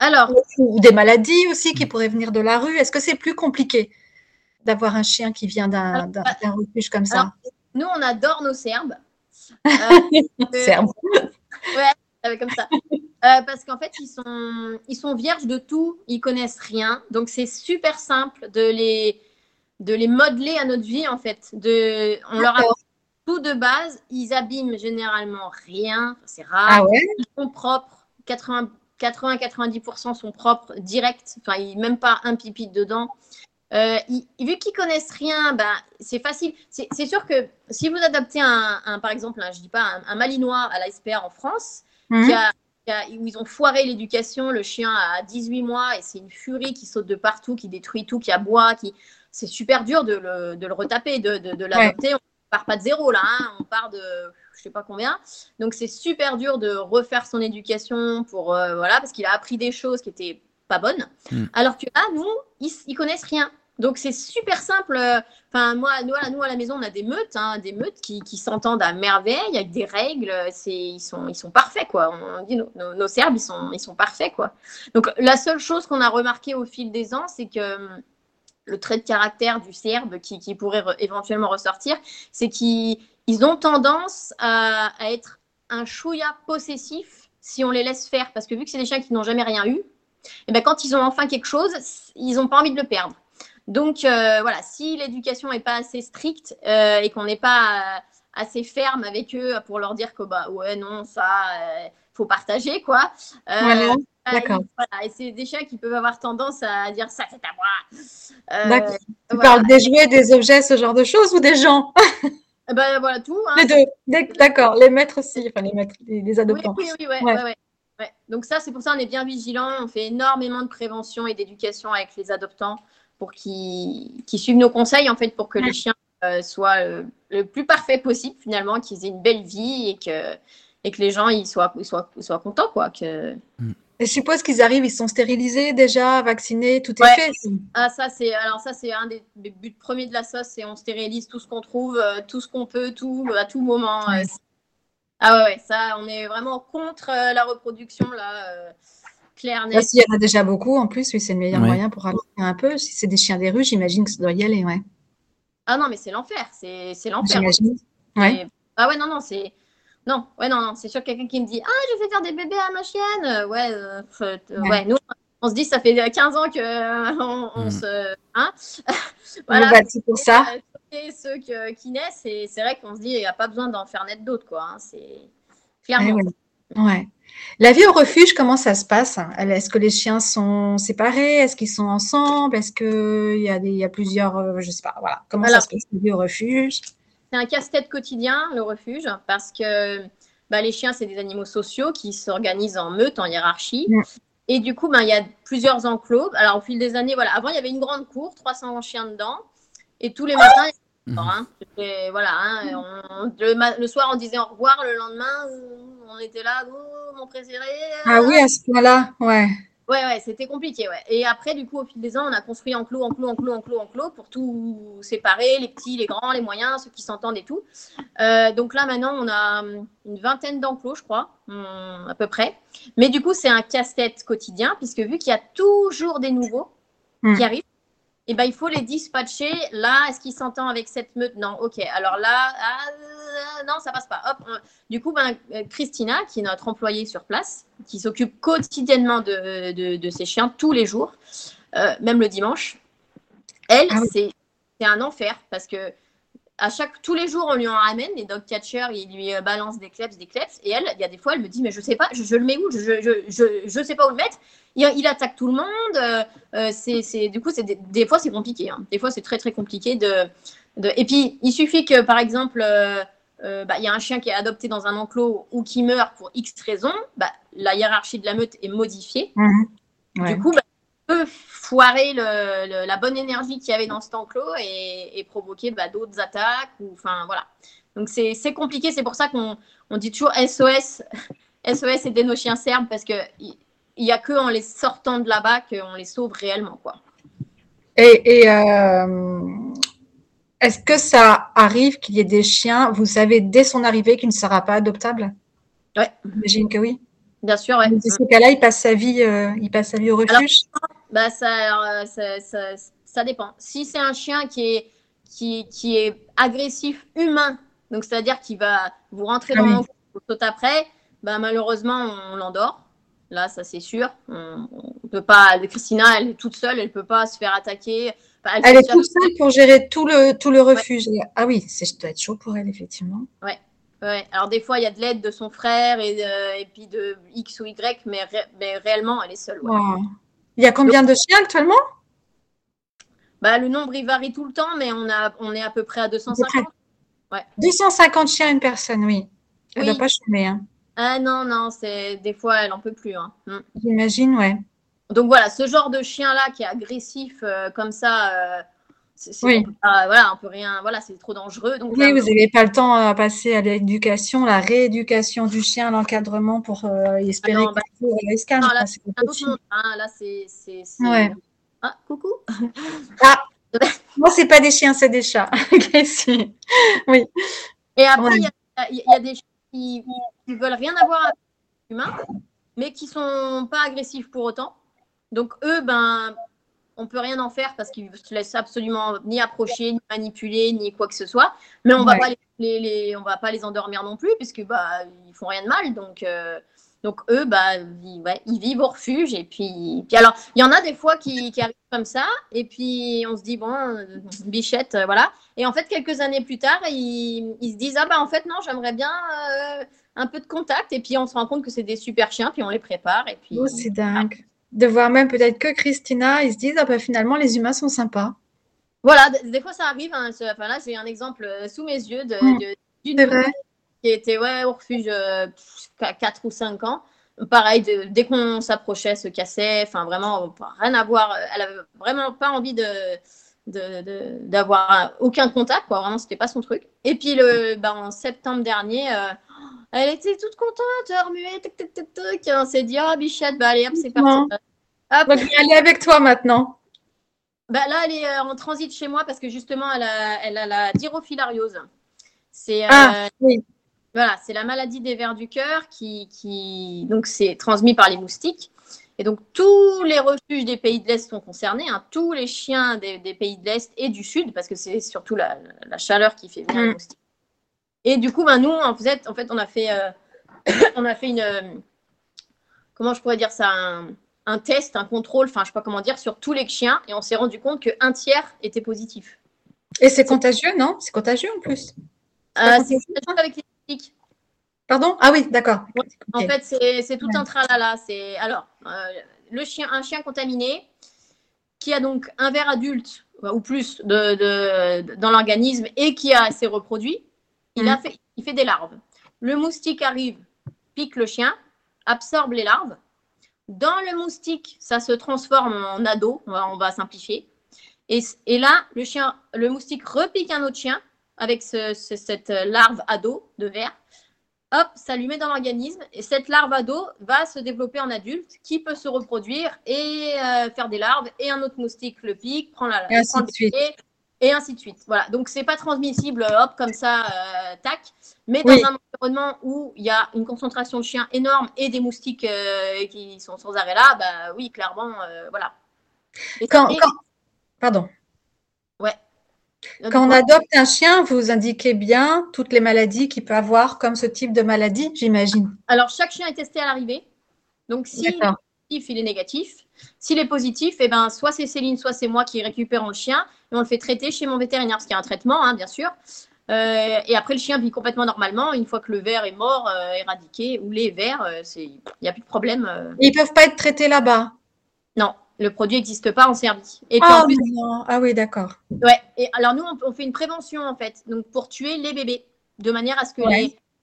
alors, ou, des maladies aussi qui pourraient venir de la rue? Est-ce que c'est plus compliqué? D'avoir un chien qui vient d'un bah, refuge comme ça Nous, on adore nos serbes. Euh, serbes. ouais, comme ça. Euh, parce qu'en fait, ils sont, ils sont vierges de tout, ils connaissent rien. Donc, c'est super simple de les, de les modeler à notre vie, en fait. De, on leur a tout de base, ils abîment généralement rien, c'est rare. Ah ouais? Ils sont propres. 80, 80-90% sont propres, directs, enfin, même pas un pipi dedans. Euh, vu qu'ils connaissent rien, ben, c'est facile. C'est sûr que si vous adoptez un, par exemple, un, je dis pas un, malinois à la SPR en France, mhm. où ils ont foiré l'éducation, le chien a 18 mois et c'est une furie qui saute de partout, qui détruit tout, qui aboie, qui c'est super dur de le, de le retaper, de, de, l'adopter. On part pas de zéro là, hein. on part de je sais pas combien. Donc c'est super dur de refaire son éducation pour euh, voilà parce qu'il a appris des choses qui étaient pas bonnes. Hmm. Alors que là, nous, ils, ils connaissent rien. Donc c'est super simple. Enfin moi, nous à, la maison, on a des meutes, hein, des meutes qui, s'entendent à merveille avec des règles. Ils sont parfaits quoi. On dit nos, serbes ils sont parfaits quoi. Donc la seule chose qu'on a remarqué au fil des ans, c'est que hum, le trait de caractère du serbe qui, pourrait éventuellement ressortir, c'est qu'il ils ont tendance à, être un chouïa possessif si on les laisse faire. Parce que vu que c'est des chiens qui n'ont jamais rien eu, eh ben quand ils ont enfin quelque chose, ils n'ont pas envie de le perdre. Donc euh, voilà, si l'éducation n'est pas assez stricte euh, et qu'on n'est pas euh, assez ferme avec eux pour leur dire que bah ouais non ça faut partager quoi. Voilà. D'accord. Et c'est des chiens qui peuvent avoir tendance à dire ça c'est à moi. D'accord. Tu parles des jouets, des objets, ce genre de choses ou des gens? Eh ben, voilà tout. Hein. Les deux, d'accord. Les maîtres aussi, enfin les maîtres, les, adoptants. Oui, oui, oui, ouais, ouais. Donc ça, c'est pour ça on est bien vigilant. On fait énormément de prévention et d'éducation avec les adoptants pour qu'ils suivent nos conseils en fait pour que les chiens euh, soient euh, le plus parfait possible finalement, qu'ils aient une belle vie et que et que les gens ils soient, ils soient, soient contents quoi. Que... Et je suppose qu'ils arrivent, ils sont stérilisés déjà, vaccinés, tout est fait. Ah ça c'est alors ça c'est un des, buts premiers de la sauce, c'est on stérilise tout ce qu'on trouve, euh, tout ce qu'on peut, tout à tout moment. Euh, ah ouais, ouais, ça on est vraiment contre euh, la reproduction là. Claire, bah, il y en a déjà beaucoup en plus, oui, c'est le meilleur moyen pour rallonger un peu. Si c'est des chiens des rues, j'imagine que ça doit y aller, ouais. Ah non, mais c'est l'enfer, c'est l'enfer. J'imagine. Ouais. Ah ouais, non, non, c'est non, ouais, non, non. C'est sûr quelqu'un qui me dit Ah, je vais faire des bébés à ma chienne. Euh, ouais, euh, euh, ouais. nous, on se dit Ça fait 15 ans qu'on on, mm. se. Hein voilà. C'est pour ça. Et ceux qui naissent, et c'est vrai qu'on se dit Il n'y a pas besoin d'en faire naître d'autres, quoi. Hein, c'est clairement. ouais. La vie au refuge, comment ça se passe Est-ce que les chiens sont séparés? Est-ce qu'ils sont ensemble? Est-ce qu'il y, a y a plusieurs, je ne sais pas, voilà. Comment ça se passe la vie au refuge? c'est un casse-tête quotidien, le refuge, parce que bah, les chiens, c'est des animaux sociaux qui s'organisent en meute, en hiérarchie. Et du coup, bah, il y a plusieurs enclos. Alors, au fil des années, voilà, avant, il y avait une grande cour, 300 chiens dedans. Et tous les matins, hein, voilà, hein, le, soir, on disait au revoir. Le lendemain, on était là, oh, mon préféré. Ah oui, à ce point-là, ouais. Ouais, ouais, c'était compliqué, ouais. Et après, du coup, au fil des ans, on a construit enclos, enclos, enclos, enclos, enclos pour tout séparer, les petits, les grands, les moyens, ceux qui s'entendent et tout. Euh, donc là, maintenant, on a hum, une vingtaine d'enclos, je crois, hum, à peu près. Mais du coup, c'est un casse-tête quotidien, puisque vu qu'il y a toujours des nouveaux Hmm. qui arrivent, et ben, il faut les dispatcher. Là, est-ce qu'il s'entend avec cette meute? Non, ok. Alors là, ah, non, ça passe pas. Hop. Du coup, ben, euh, Christina, qui est notre employée sur place, qui s'occupe quotidiennement de, de, chiens tous les jours, euh, même le dimanche, elle, Ah oui. c'est un enfer parce que à chaque, tous les jours, on lui en ramène, les dog catchers, ils lui euh, balancent des kleps, des kleps, et elle, il y a des fois, elle me dit, mais je sais pas, je, je le mets où, je, je, je, sais pas où le mettre, il, il attaque tout le monde, euh, euh, c'est, du coup, c'est des, des fois, c'est compliqué, hein. des fois, c'est très, très compliqué de, de, et puis, il suffit que, par exemple, euh, euh, bah, il y a un chien qui est adopté dans un enclos ou qui meurt pour X raisons, bah, la hiérarchie de la meute est modifiée, Mhm. Ouais. du coup, bah, on peut foirer le- le- la bonne énergie qu'il y avait dans cet enclos et, et provoquer bah, d'autres attaques. Ou, enfin, voilà. Donc, c'est compliqué. C'est pour ça qu'on on dit toujours SOS. SOS aider nos chiens serbes parce qu'il n'y a que en les sortant de là-bas qu'on les sauve réellement. Quoi. Et, et, euh, est-ce que ça arrive qu'il y ait des chiens, vous savez, dès son arrivée, qu'il ne sera pas adoptable? Ouais. J'imagine que oui. Bien sûr, ouais. Dans ce cas-là, il passe sa vie, euh, il passe sa vie au refuge. Bah, ça, euh, ça, ça, ça dépend. Si c'est un chien qui est, qui, qui est agressif humain, donc c'est-à-dire qu'il va vous rentrer Ah dans oui. l'enclos, vous saute après, bah, malheureusement, on l'endort. Là, ça c'est sûr. On, on peut pas. Christina, elle est toute seule, elle peut pas se faire attaquer. Elle est toute seule pour gérer tout le, tout le refuge. Ah oui, c'est ça doit être chaud pour elle, effectivement. Ouais. Alors des fois, il y a de l'aide de son frère et, et puis de X ou Y, mais, ré- mais réellement, elle est seule. ouais. Wow. Il y a combien de chiens actuellement? Bah, le nombre, il varie tout le temps, mais on, a, on est à peu près à 250. 250 chiens, une personne, oui. Elle ne Oui. doit pas chômer, hein. Ah non, non, c'est des fois, elle en peut plus. hein. Mm. j'imagine, ouais. Donc voilà, ce genre de chien-là qui est agressif euh, comme ça, euh, Oui. on peut pas- voilà, on peut rien, voilà, c'est trop dangereux. Donc Oui, là, vous n'avez pas le temps à passer à l'éducation, la rééducation du chien, l'encadrement pour euh, espérer Ah non, bah, calme. non, là, c'est un autre monde. hein. Là, c'est, Ouais. Ah, coucou. Moi, c'est pas des chiens, c'est des chats. Ok, si. Et après, Ouais. il y, a, il y a des chiens qui, qui veulent rien avoir avec l'humain, mais qui sont pas agressifs pour autant. Donc eux, ben, on peut rien en faire parce qu'ils se laissent absolument ni approcher, ni manipuler, ni quoi que ce soit. Mais on va Ouais. pas les, les- les- on va pas les endormir non plus puisque bah ils font rien de mal. Donc euh, donc eux, bah ils, ouais, ils vivent au refuge et puis puis alors il y en a des fois qui, qui arrivent comme ça et puis on se dit bon euh, bichette euh, voilà et en fait quelques années plus tard ils, ils se disent ah bah en fait non j'aimerais bien euh, un peu de contact et puis on se rend compte que c'est des super chiens puis on les prépare et puis Oh, c'est dingue. De voir même peut-être que Christina, ils se disent, ah bah, finalement, les humains sont sympas. Voilà, des, fois ça arrive. hein, ce- enfin, là, j'ai un exemple euh, sous mes yeux de, Mm. de- d'une vrai. qui était ouais, au refuge euh, 4 ou 5 ans. Pareil, de- dès qu'on s'approchait, se cassait. Enfin, vraiment, rien à voir. Elle avait vraiment pas envie de de- de- d'avoir aucun contact, quoi. Vraiment, c'était pas son truc. Et puis, le, ben, en septembre dernier, euh, elle était toute contente, remuée, tic, tic, tic. Et on s'est dit, oh, bichette, bah, allez, hop, c'est parti. Hop, Donc, elle est avec toi maintenant. bah là, elle est euh, en transit chez moi parce que justement, elle a, elle a la dyrofilariose. C'est euh, Ah, oui. voilà, c'est la maladie des vers du cœur qui, qui donc c'est transmis par les moustiques. Et donc tous les refuges des pays de l'Est sont concernés, hein, tous les chiens des, des pays de l'Est et du Sud, parce que c'est surtout la, la chaleur qui fait venir les Mm. moustiques. Et du coup, ben, nous, en fait, en fait, on a fait, euh, on a fait une, euh, comment je pourrais dire ça, un, un test, un contrôle, enfin, je sais pas comment dire, sur tous les chiens, et on s'est rendu compte qu'un tiers était positif. Et c'est contagieux, non? C'est contagieux en plus? Euh, c'est contagieux, avec les. Pardon? Ah oui, d'accord. En fait, c'est tout un tralala. C'est alors le chien, un chien contaminé qui a donc un ver adulte ou plus de, de- dans l'organisme et qui a s'est reproduit, il a fait, il fait des larves. Le moustique arrive, pique le chien, absorbe les larves. Dans le moustique, ça se transforme en ado. On va, on va simplifier. Et, et là, le chien, le moustique repique un autre chien avec ce- ce- cette larve ado de ver. hop, ça lui met dans l'organisme et cette larve à dos va se développer en adulte qui peut se reproduire et euh, faire des larves et un autre moustique le pique, prend la et ainsi de suite. Et, ainsi de suite. Voilà. Donc c'est pas transmissible, hop, comme ça, euh, tac. Mais dans un environnement où il y a une concentration de chiens énorme et des moustiques euh, qui sont sans arrêt là, bah oui, clairement, voilà. quand, Pardon. Ouais. Quand on adopte un chien, vous indiquez bien toutes les maladies qu'il peut avoir comme ce type de maladie, j'imagine. Alors, chaque chien est testé à l'arrivée. Donc, si est positif, il est négatif. S'il est positif, eh ben, soit c'est Céline, soit c'est moi qui récupérons le chien et on le fait traiter chez mon vétérinaire, parce qu'il y a un traitement, hein, bien sûr. Euh, et après, le chien vit complètement normalement. Une fois que le ver est mort, euh, éradiqué, ou les vers, euh, il n'y a plus de problème. Ils ne peuvent pas être traités là-bas? Non, le produit n'existe pas en service. Et ah, ah oui, d'accord. Ouais. Et alors nous, on, fait une prévention en fait, donc pour tuer les bébés, de manière à ce que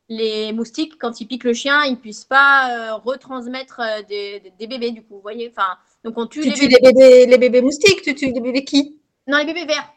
les, moustiques, quand ils piquent le chien, ils puissent pas retransmettre des, bébés du coup. Vous voyez, enfin, donc on tue, tu les, tues bébés. les bébés. Les bébés moustiques, tu tues les bébés qui? Non, les bébés verts.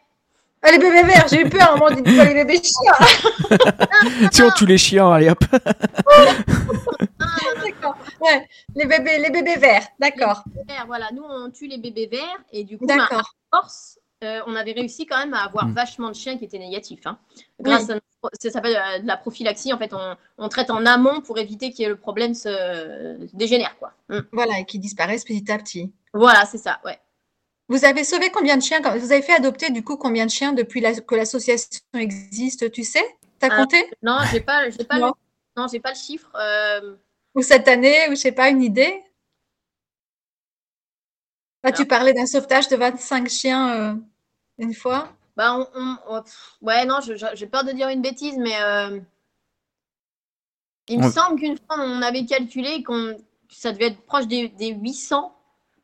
Ah, les bébés verts, j'ai eu peur, on dit pas les bébés chiens. si on tue les chiens, allez hop. d'accord. Ouais, les bébés, les bébés verts, d'accord. Voilà, nous on tue les bébés verts et du coup, bah, à force, euh, on avait réussi quand même à avoir mm. vachement de chiens qui étaient négatifs. Hein. Grâce à ça s'appelle euh, de la prophylaxie. En fait, on, traite en amont pour éviter que le problème se dégénère, quoi. Mm. Voilà, et qu'ils disparaissent petit à petit. Voilà, c'est ça, ouais. Vous avez sauvé combien de chiens Vous avez fait adopter du coup combien de chiens depuis que l'association existe Tu sais? Tu as ah, compté? Non, j'ai pas, pas, non. Le... j'ai pas le chiffre. Euh, ou cette année, ou je sais pas, une idée? Ah, Tu parlais d'un sauvetage de 25 chiens euh, une fois? Bah, on, Ouais, non, j'ai peur de dire une bêtise, mais euh, il me semble qu'une fois, on avait calculé qu'on ça devait être proche des, 800,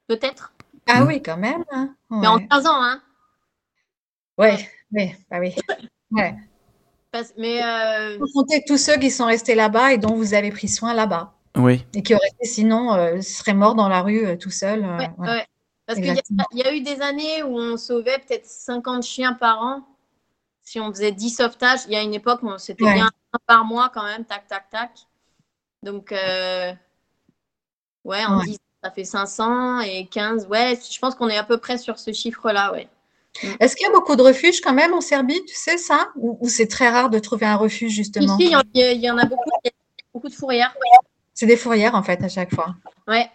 peut-être. Ah oui, quand même. Hein. Mais en 15 ans, hein Ouais, oui, bah oui. Ouais. mais euh... Vous comptez tous ceux qui sont restés là-bas et dont vous avez pris soin là-bas. Oui. Et qui auraient été sinon euh, seraient morts dans la rue euh, tout seul. Euh, ouais, Parce qu'il y, a eu des années où on sauvait peut-être 50 chiens par an. Si on faisait 10 sauvetages, il y a une époque où c'était bien un par mois quand même, tac, tac, tac. Donc, ouais, en 10, ça fait 500 et 15. Ouais, je pense qu'on est à peu près sur ce chiffre-là, ouais. Mm. Est-ce qu'il y a beaucoup de refuges quand même en Serbie, tu sais ça? Ou, c'est très rare de trouver un refuge justement? Ici, il y, en a beaucoup, il y a beaucoup de fourrières. C'est des fourrières en fait à chaque fois. Ouais.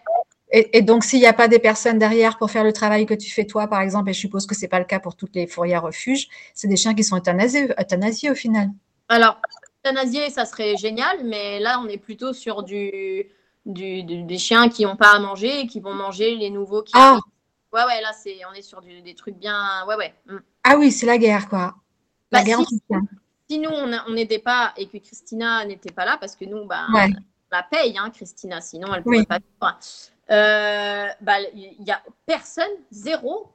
Et, donc s'il n'y a pas des personnes derrière pour faire le travail que tu fais toi par exemple, et je suppose que ce n'est pas le cas pour toutes les fourrières refuges, c'est des chiens qui sont euthanasiés, au final. Alors, euthanasiés, ça serait génial, mais là on est plutôt sur du, des chiens qui n'ont pas à manger et qui vont manger les nouveaux qui ah. Ouais, ouais, là, c'est, on est sur des trucs bien. Ouais, ouais. Mm. Ah oui, c'est la guerre, quoi. La bah, guerre si, si, nous, on n'était pas et que Christina n'était pas là, parce que nous, bah, la paye, hein, Christina, sinon elle ne pourrait pas vivre. Euh, bah, il n'y a personne, zéro,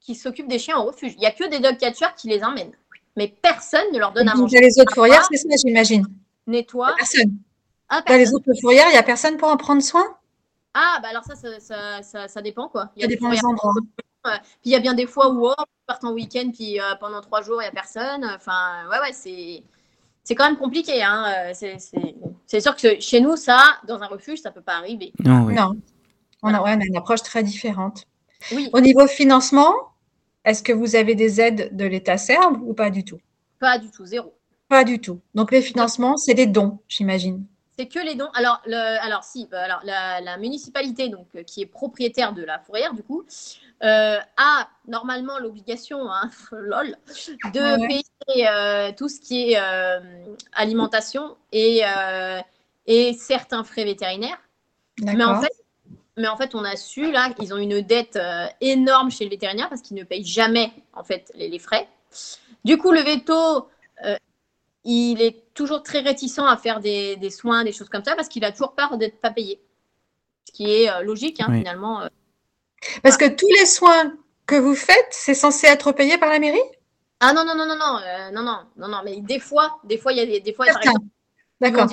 qui s'occupe des chiens au refuge. Il n'y a que des dog catchers qui les emmènent. Mais personne ne leur donne à manger. Les autres fourrières, c'est ça, j'imagine. Nettoie. Personne. Ah, Dans les autres fourrières, il n'y a personne pour en prendre soin? Ah, bah alors ça, ça, ça, ça, dépend quoi. Il y a, des, des endroits. Puis il y a bien des fois où oh, on part en week-end, puis euh, pendant trois jours, il n'y a personne. Enfin, ouais, ouais, c'est c'est quand même compliqué. Hein. Euh, c'est sûr que chez nous, ça, dans un refuge, ça ne peut pas arriver. Non, On, a, une approche très différente. Oui. Au niveau financement, est-ce que vous avez des aides de l'État serbe ou pas du tout? Pas du tout, zéro. Pas du tout. Donc les financements, c'est des dons, j'imagine. C'est que les dons. Alors, le, alors si, bah, alors, la, municipalité, donc, euh, qui est propriétaire de la fourrière, du coup, euh, a normalement l'obligation, hein, lol, de payer euh, tout ce qui est alimentation et, et certains frais vétérinaires. Mais en, fait, mais en fait, on a su, là, qu'ils ont une dette énorme chez le vétérinaire parce qu'ils ne payent jamais, en fait, les, les frais. Du coup, le veto il est toujours très réticent à faire des, soins, des choses comme ça, parce qu'il a toujours peur d'être pas payé. Ce qui est euh, logique, hein, finalement. Euh. Parce que tous les soins que vous faites, c'est censé être payé par la mairie? Ah non, non, non, non, non, euh, non, non, non, non, mais des fois, des fois, il y a des, des fois, par exemple, D'accord.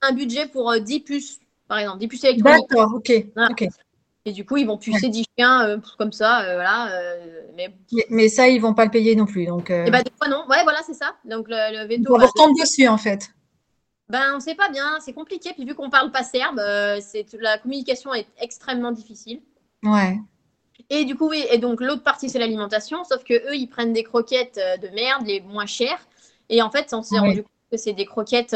un budget pour 10 puces, par exemple, 10 puces électroniques. D'accord, ok. ok. Et du coup, ils vont pucer 10 chiens euh, comme ça, euh, voilà. Euh, mais... mais... ça, ils vont pas le payer non plus. Donc, Et eh bah, ben, des fois, non. Ouais, voilà, c'est ça. Donc, le, le veto. On va retomber dessus, en fait. ben, on ne sait pas bien, c'est compliqué. Puis vu qu'on parle pas serbe, c'est la communication est extrêmement difficile. Ouais. Et du coup, oui, et donc l'autre partie, c'est l'alimentation, sauf que eux, ils prennent des croquettes de merde, les moins chères. Et en fait, on s'est rendu compte que c'est des croquettes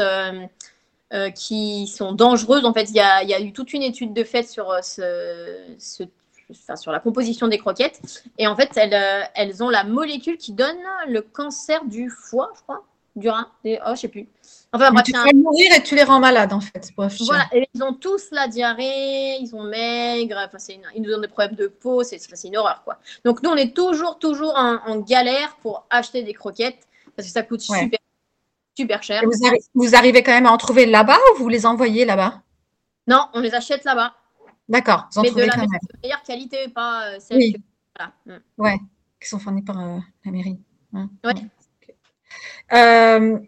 euh, qui sont dangereuses. En fait, il y a, y a, eu toute une étude de fait sur, ce, ce Enfin, sur la composition des croquettes. Et en fait, elles, elles, ont la molécule qui donne le cancer du foie, je crois, du rein. Des... Oh, je sais plus. Enfin, bref, tu fais mourir et tu les rends malades, en fait. voilà, et ils ont tous la diarrhée, ils sont maigres, enfin, une... ils nous ont des problèmes de peau, c'est une horreur, quoi. Donc, nous, on est toujours, toujours en, galère pour acheter des croquettes parce que ça coûte super, super cher. Vous, vous, arrivez quand même à en trouver là-bas ou vous les envoyez là-bas? Non, on les achète là-bas. D'accord, vous en Mais trouvez de la quand même. meilleure qualité, pas euh, celle oui. que... Voilà. Mm. Ouais, qui sont fournies par euh, la mairie. Hein. Ouais. Euh,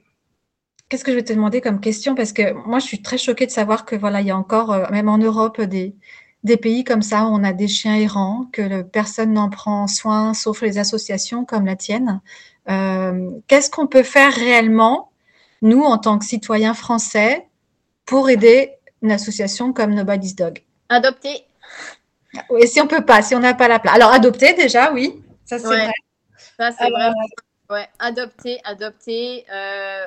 Qu'est-ce que je vais te demander comme question? Parce que moi, je suis très choquée de savoir que voilà, il y a encore, euh, même en Europe, des, des pays comme ça où on a des chiens errants, que le, personne n'en prend soin, sauf les associations comme la tienne. Euh, Qu'est-ce qu'on peut faire réellement, nous, en tant que citoyens français, pour aider une association comme Nobody's Dog Adopter. Et si on peut pas, si on n'a pas la place. Alors, adopter déjà, oui, ça c'est vrai. Ça c'est vrai. Ouais, adopter, adopter. Euh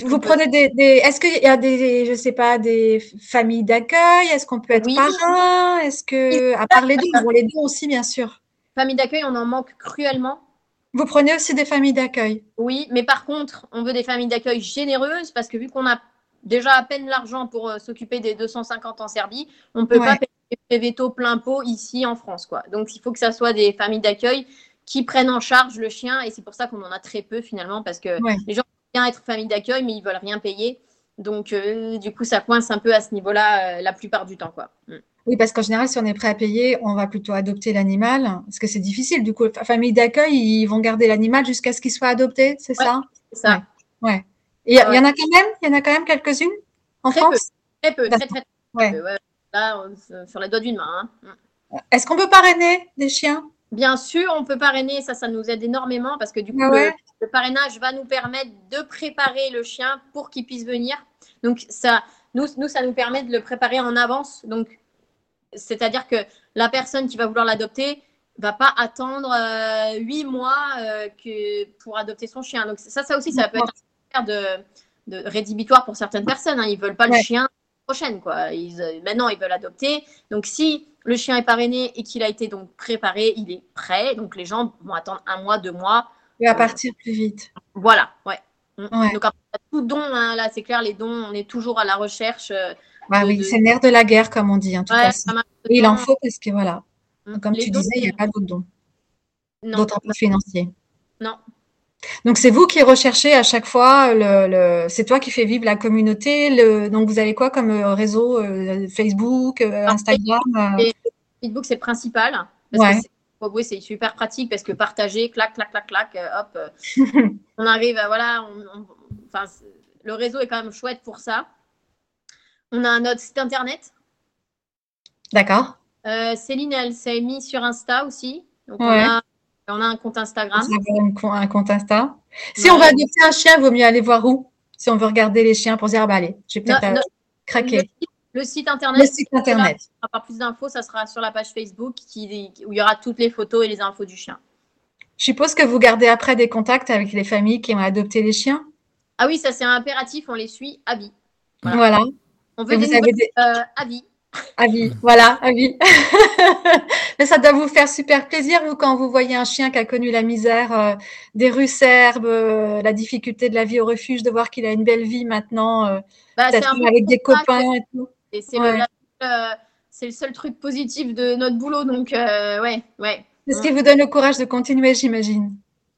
vous prenez des, Est-ce qu'il y a des, je sais pas, des familles d'accueil? Est-ce qu'on peut être parrain? Est-ce que, à part les deux, vous les deux aussi, bien sûr. Famille d'accueil, on en manque cruellement. Vous prenez aussi des familles d'accueil Oui, mais par contre, on veut des familles d'accueil généreuses parce que vu qu'on a déjà à peine l'argent pour euh, s'occuper des 250 en Serbie, on ne peut pas payer des veto plein pot ici en France. Quoi. Donc, il faut que ça soit des familles d'accueil qui prennent en charge le chien et c'est pour ça qu'on en a très peu finalement parce que les gens bien être famille d'accueil, mais ils veulent rien payer. Donc, euh, du coup, ça coince un peu à ce niveau-là euh, la plupart du temps. Quoi. Mm. Oui, parce qu'en général, si on est prêt à payer, on va plutôt adopter l'animal. Parce que c'est difficile. Du coup, famille d'accueil, ils vont garder l'animal jusqu'à ce qu'il soit adopté, c'est ça? C'est ça. Ouais. Et il y, en a quand même? Il y en a quand même quelques-unes? En France? Très peu, très, très, peu. Là, sur la doigt d'une main. Hein. Mm. Est-ce qu'on peut parrainer des chiens? Bien sûr, on peut parrainer, ça, ça nous aide énormément parce que du coup, ah le, parrainage va nous permettre de préparer le chien pour qu'il puisse venir. Donc, ça, nous, nous, ça nous permet de le préparer en avance. Donc, c'est-à-dire que la personne qui va vouloir l'adopter va pas attendre euh, huit mois euh, que pour adopter son chien. Donc, ça, ça aussi, ça peut être un de, de rédhibitoire pour certaines personnes. Hein. Ils veulent pas le chien prochaine, quoi. Ils, euh, maintenant, ils veulent adopter. Donc, si le chien est parrainé et qu'il a été donc préparé, il est prêt. Donc les gens vont attendre un mois, deux mois. Il va partir plus vite. Voilà, ouais. Donc après, tout don, hein, là c'est clair, les dons, on est toujours à la recherche. Bah oui, c'est le nerf de la guerre, comme on dit. En tout cas, il en faut parce que voilà. Mm. Comme tu disais, il n'y a pas d'autres dons. D'autres financiers. Non, donc c'est vous qui recherchez à chaque fois, le, c'est toi qui fais vivre la communauté. Le, donc vous avez quoi comme euh, réseau euh, Facebook, euh, Instagram Facebook c'est le principal. Parce que c'est super pratique parce que partager, clac, clac, clac, clac, hop, on arrive à voilà, enfin, le réseau est quand même chouette pour ça. On a notre site internet. D'accord. Céline, elle s'est mise sur Insta aussi. Donc on a on a un compte Instagram. Un compte Insta. Si on va adopter un chien, il vaut mieux aller voir où? Si on veut regarder les chiens pour dire, ah bah allez, j'ai peut-être craqué. Le, site internet. Le site internet. Pour plus d'infos, ça sera sur la page Facebook qui, où il y aura toutes les photos et les infos du chien. Je suppose que vous gardez après des contacts avec les familles qui ont adopté les chiens? Ah oui, ça c'est un impératif, on les suit à vie. Voilà. On veut des, des... Euh, à vie. Avis, voilà, avis. Mais ça doit vous faire super plaisir, vous, quand vous voyez un chien qui a connu la misère euh, des rues serbes, euh, la difficulté de la vie au refuge, de voir qu'il a une belle vie maintenant, euh, bah, avec des copains et tout. Et c'est le, seul truc positif de notre boulot, donc ouais, ouais. C'est ce qui vous donne le courage de continuer, j'imagine.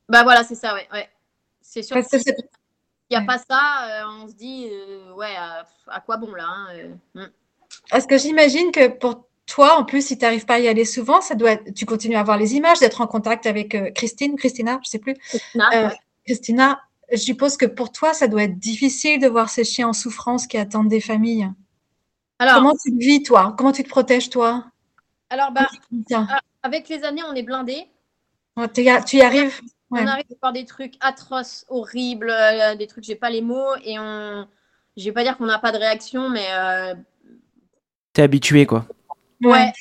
Bah voilà, c'est ça, ouais, ouais. C'est sûr. Parce il n'y a pas ça, on se dit, ouais, à, quoi bon là hein, hmm. Est-ce que j'imagine que pour toi, en plus, si tu n'arrives pas à y aller souvent, ça doit tu continues à avoir les images, d'être en contact avec euh, Christine, Christina, je ne sais plus. Christina, euh, Christina, je suppose que pour toi, ça doit être difficile de voir ces chiens en souffrance qui attendent des familles. Alors, Comment tu te vis, toi? Comment tu te protèges, toi? Alors, bah, ah, avec les années, on est blindé. tu y arrives? On arrive à voir des trucs atroces, horribles, euh, des trucs, j'ai pas les mots, et on je vais pas dire qu'on n'a pas de réaction, mais. Euh... T'es habitué, quoi. Ouais.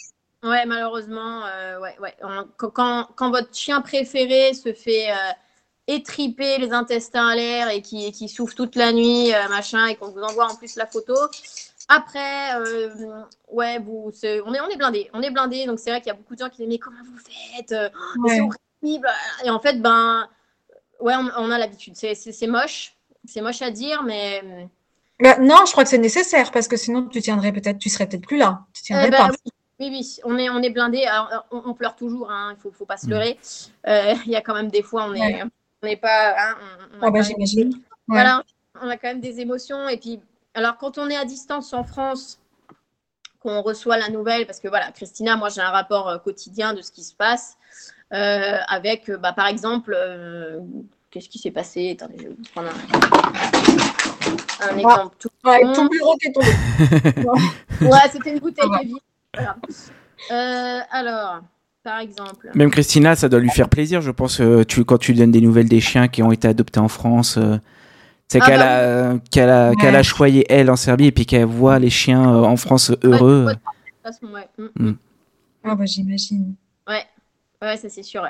Ouais, malheureusement, euh, ouais, ouais. Quand, quand, votre chien préféré se fait euh, étriper les intestins à l'air et qui, qui souffre toute la nuit, euh, machin, et qu'on vous envoie en plus la photo, après, ouais, vous, on est, on est blindé, on est blindé. Donc c'est vrai qu'il y a beaucoup de gens qui disent mais comment vous faites? Horrible. Et en fait, ben, ouais, on, on a l'habitude. C'est moche, c'est moche à dire, mais bah, non, je crois que c'est nécessaire parce que sinon tu tiendrais peut-être, tu serais peut-être plus là. Tu tiendrais eh ben, pas. Oui, oui, on est, on est blindé. on, pleure toujours, hein, il faut, faut pas se mm. leurrer. Euh, il y a quand même des fois, on est, on n'est pas. Hein, on, ah bah, j'imagine. Voilà, on a quand même des émotions. Et puis, alors quand on est à distance en France, qu'on reçoit la nouvelle, parce que voilà, Christina, moi j'ai un rapport euh, quotidien de ce qui se passe, euh, avec, bah, par exemple, qu'est-ce qui s'est passé? Attendez, je vais vous prendre un un exemple tout ouais, ton bureau qui est tombé. ouais, c'était une bouteille de vie. Euh, alors, par exemple. Même Christina, ça doit lui faire plaisir, je pense, euh, tu, quand tu donnes des nouvelles des chiens qui ont été adoptés en France. Euh, c'est ah qu'elle bah a, qu'elle a, qu'elle a choyé elle en Serbie et puis qu'elle voit les chiens en France heureux. Ouais, mm, mm. Ah bah j'imagine. Ouais, ouais, ça c'est sûr.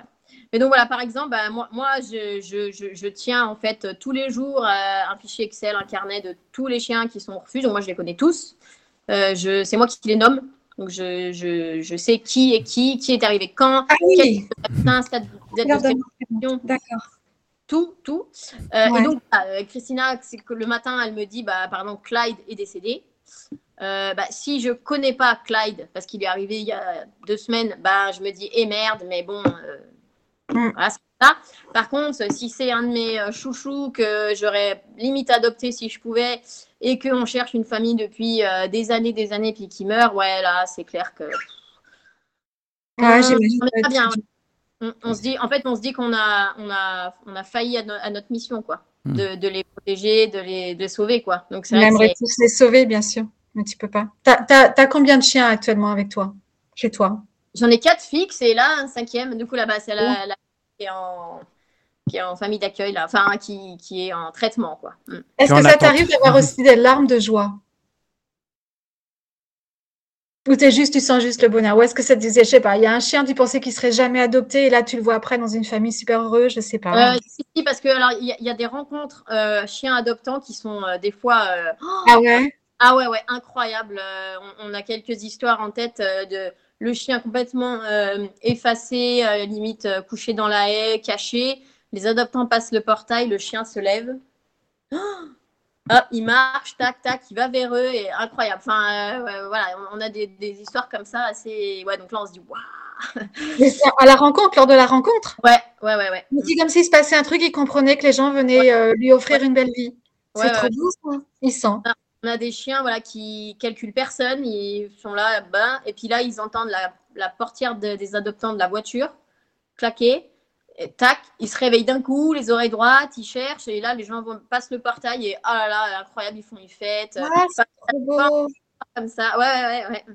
Mais donc voilà, par exemple, bah, moi, moi je, je, je, tiens en fait tous les jours euh, un fichier Excel, un carnet de tous les chiens qui sont refus. Donc moi, je les connais tous. Euh, c'est moi qui les nomme. Donc je, je, sais qui est qui, qui est arrivé quand, ah oui. stade D'accord. Tout, tout. Euh, et donc, Christina, c'est que le matin, elle me dit, bah, par exemple, Clyde est décédé. Bah, si je connais pas Clyde parce qu'il est arrivé il y a deux semaines, bah, je me dis eh merde, mais bon, Mm. ça. Par contre, si c'est un de mes euh, chouchous que j'aurais limite adopté si je pouvais et qu'on cherche une famille depuis euh, des années, des années, puis qui meurt, ouais, là, c'est clair que. Ouais, j'imagine. On bien. On, se dit, en fait, on se dit qu'on a, on a, on a failli à, notre mission, quoi. Mm. De, de, les protéger, de les, de sauver, quoi. Donc, c'est On tous les sauver, bien sûr, mais tu peux pas. T'as as, combien de chiens actuellement avec toi, chez toi? J'en ai quatre fixes et là, un cinquième. Du coup, là-bas, c'est la, la, qui est en, qui est en famille d'accueil, là. Enfin, qui, qui, est en traitement, quoi. Mm. Est-ce que ça t'arrive d'avoir aussi des larmes de joie? Ou es juste, tu sens juste le bonheur? Ou est-ce que ça te disait, je sais pas, il y a un chien, tu pensais qu'il serait jamais adopté et là, tu le vois après dans une famille super heureuse, je sais pas. Euh, si, parce que alors il y, a des rencontres euh, chiens adoptants qui sont euh, des fois. ah ouais? Ah ouais, ouais, incroyable. On, on, a quelques histoires en tête de le chien complètement euh, effacé, euh, limite euh, couché dans la haie, caché. Les adoptants passent le portail, le chien se lève. hop, il marche, tac, tac, il va vers eux et incroyable. Enfin, voilà, on a des, histoires comme ça assez. Ouais, donc là, on se dit, waouh! à la rencontre, lors de la rencontre? Ouais, ouais, ouais. ouais. C'est comme s'il se passait un truc, il comprenait que les gens venaient lui offrir une belle vie. C'est trop doux, ça. Il sent. On a des chiens voilà, qui calculent personne, ils sont là, ben, et puis là, ils entendent la, portière des adoptants de la voiture claquer. Et tac, ils se réveillent d'un coup, les oreilles droites, ils cherchent, et là, les gens vont, passent le portail, et oh là là, incroyable, ils font une fête. C'est trop beau. Comme ça, ouais, ouais, ouais.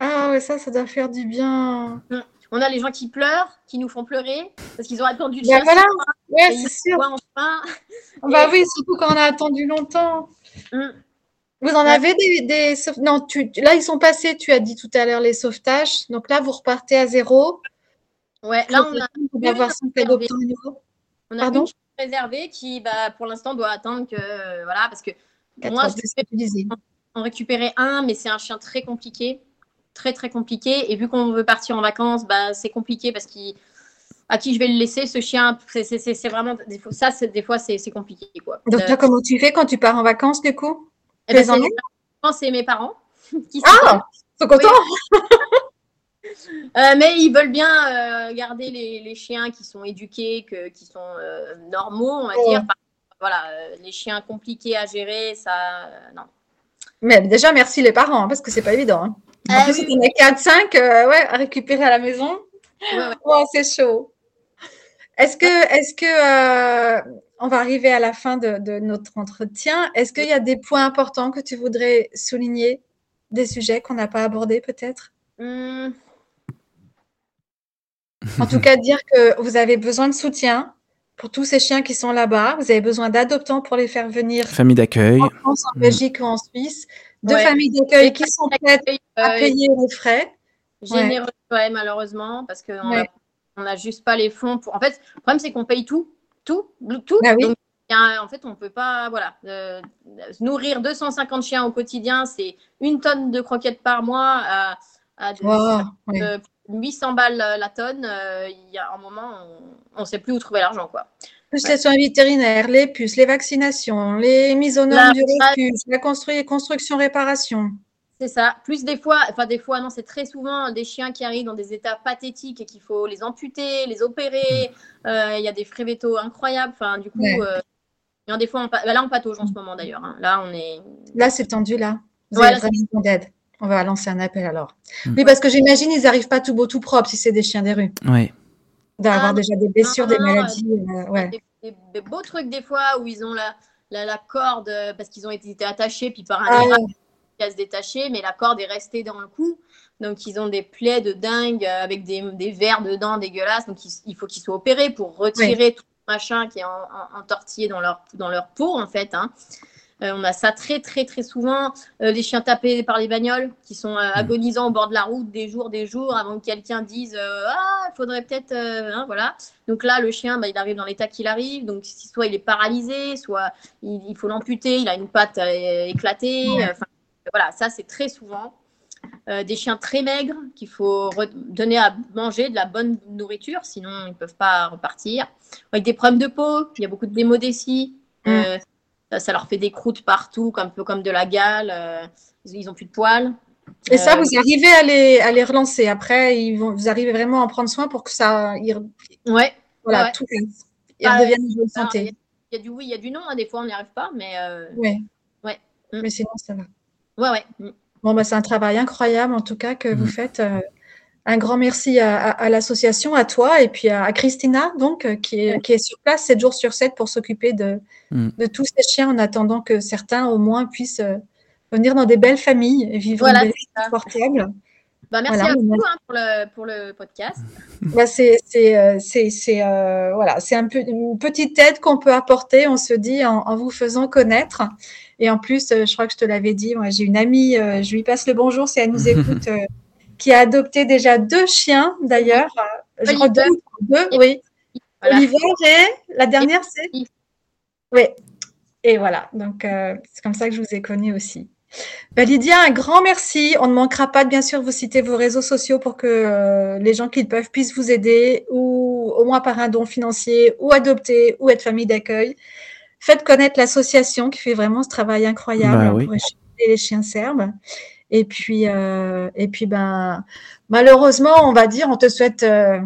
Ah ouais, ça, ça doit faire du bien. Hum. On a les gens qui pleurent, qui nous font pleurer, parce qu'ils ont attendu le ben voilà. ouais, c'est sûr. Enfin. Bah oui, surtout quand on a attendu longtemps. Hum. Vous en avez des, non tu, là ils sont passés tu as dit tout à l'heure les sauvetages. Donc là vous repartez à zéro. Ouais là on a on avoir on a Pardon? une réservée qui bah, pour l'instant doit attendre que voilà parce que moi je en récupérer un mais c'est un chien très compliqué très très compliqué. Et vu qu'on veut partir en vacances bah, c'est compliqué parce qu'il à qui je vais le laisser ce chien? C'est vraiment ça des fois c'est compliqué quoi. Donc là comment tu fais quand tu pars en vacances du coup? Eh ben, c'est mes parents. Qui ah, sont contents. Euh, mais ils veulent bien euh, garder les, chiens qui sont éduqués, que, qui sont euh, normaux, on va dire. voilà, les chiens compliqués à gérer, ça, non. Mais déjà, merci les parents, hein, parce que c'est pas évident. Hein. En ah plus, oui. 4-5 ouais, à récupérer à la maison. Ouais, c'est chaud. Est-ce que, est-ce que on va arriver à la fin de, notre entretien. Est-ce qu'il y a des points importants que tu voudrais souligner, des sujets qu'on n'a pas abordés peut-être? Hmm. En tout cas, dire que vous avez besoin de soutien, pour tous ces chiens qui sont là-bas. Vous avez besoin d'adoptants pour les faire venir. Famille d'accueil. En France, en Belgique ou en Suisse. De familles d'accueil qui sont prêtes à euh, payer les frais. Généreux, ouais. malheureusement, parce qu'on n'a juste pas les fonds pour. En fait, le problème, c'est qu'on paye tout. Tout. Tout. Ah oui. en fait, on ne peut pas. Voilà. Euh, nourrir 250 chiens au quotidien, c'est une tonne de croquettes par mois à, à 800 balles la tonne. Euh, il y a un moment, on ne sait plus où trouver l'argent. quoi. Plus les soins vétérinaires, les puces, les vaccinations, les mises aux normes du refuge, la construction, réparation. C'est ça. Plus des fois, enfin des fois, non, c'est très souvent des chiens qui arrivent dans des états pathétiques et qu'il faut les amputer, les opérer. Euh, il y a des frais vétos incroyables. Enfin, du coup, euh, des fois, on, bah, là, on patauge en ce moment d'ailleurs. Hein. Là, on est. Là, c'est tendu là. Vous avez besoin d'aide. On va lancer un appel alors. Mm. Oui, parce que j'imagine ils n'arrivent pas tout beau tout propre si c'est des chiens des rues. Oui. D'avoir ah, déjà des blessures, des maladies. Euh, ouais. des, beaux trucs des fois où ils ont la, la, corde euh, parce qu'ils ont été attachés puis par un ah, a se détacher, mais la corde est restée dans le cou. Donc ils ont des plaies de dingue euh, avec des, des vers dedans dégueulasses. Donc il, faut qu'ils soient opérés pour retirer tout le machin qui est entortillé dans leur, dans leur peau en fait. Hein. Euh, on a ça très, très, très souvent. Euh, les chiens tapés par les bagnoles qui sont euh, mm. agonisants au bord de la route des jours, des jours avant que quelqu'un dise Ah, il faudrait peut-être. Hein, voilà. Donc là, le chien, bah, il arrive dans l'état qu'il arrive. Donc, soit il est paralysé, soit il, faut l'amputer, il a une patte éclatée. Voilà, ça, c'est très souvent. des chiens très maigres qu'il faut donner à manger de la bonne nourriture, sinon ils ne peuvent pas repartir. Avec des problèmes de peau, il y a beaucoup de démodécie. Mm ça leur fait des croûtes partout, un peu comme de la gale. Euh, ils ont plus de poils. Et ça, euh, vous arrivez à les, à les relancer. Après, ils vont, vous arrivez vraiment à en prendre soin pour que ça. Ouais. Voilà, tout. Ils redeviennent de santé. Il y a du oui, il y a du non. Hein. Des fois, on n'y arrive pas, mais. Euh... Ouais. Ouais. Mm. Mais sinon, ça va. Ouais, ouais. Mm. Bon, bah, c'est un travail incroyable, en tout cas, que vous mm. faites. Euh, un grand merci à, l'association, à toi et puis à, Christina, donc, euh, qui est, qui est sur place 7 jours sur 7 pour s'occuper de, mm. de tous ces chiens en attendant que certains au moins puissent euh, venir dans des belles familles et vivre voilà, des confortables. Bah, merci à vous hein, pour, le, pour, le, podcast. Bah, c'est euh, voilà, un peu, une petite aide qu'on peut apporter, on se dit, en, en, vous faisant connaître. Et en plus, je crois que je te l'avais dit, moi j'ai une amie, je lui passe le bonjour si elle nous écoute qui a adopté déjà deux chiens d'ailleurs. Je crois deux, oui. Oliver et la dernière c'est Oui. Et voilà, donc euh, c'est comme ça que je vous ai connu aussi. Ben, Lydia, un grand merci. On ne manquera pas de bien sûr vous citer vos réseaux sociaux pour que euh, les gens qui le peuvent puissent vous aider ou au moins par un don financier ou adopter ou être famille d'accueil. Faites connaître l'association qui fait vraiment ce travail incroyable bah pour aider les chiens serbes. Et puis, euh, et puis ben, malheureusement, on va dire, on te souhaite euh,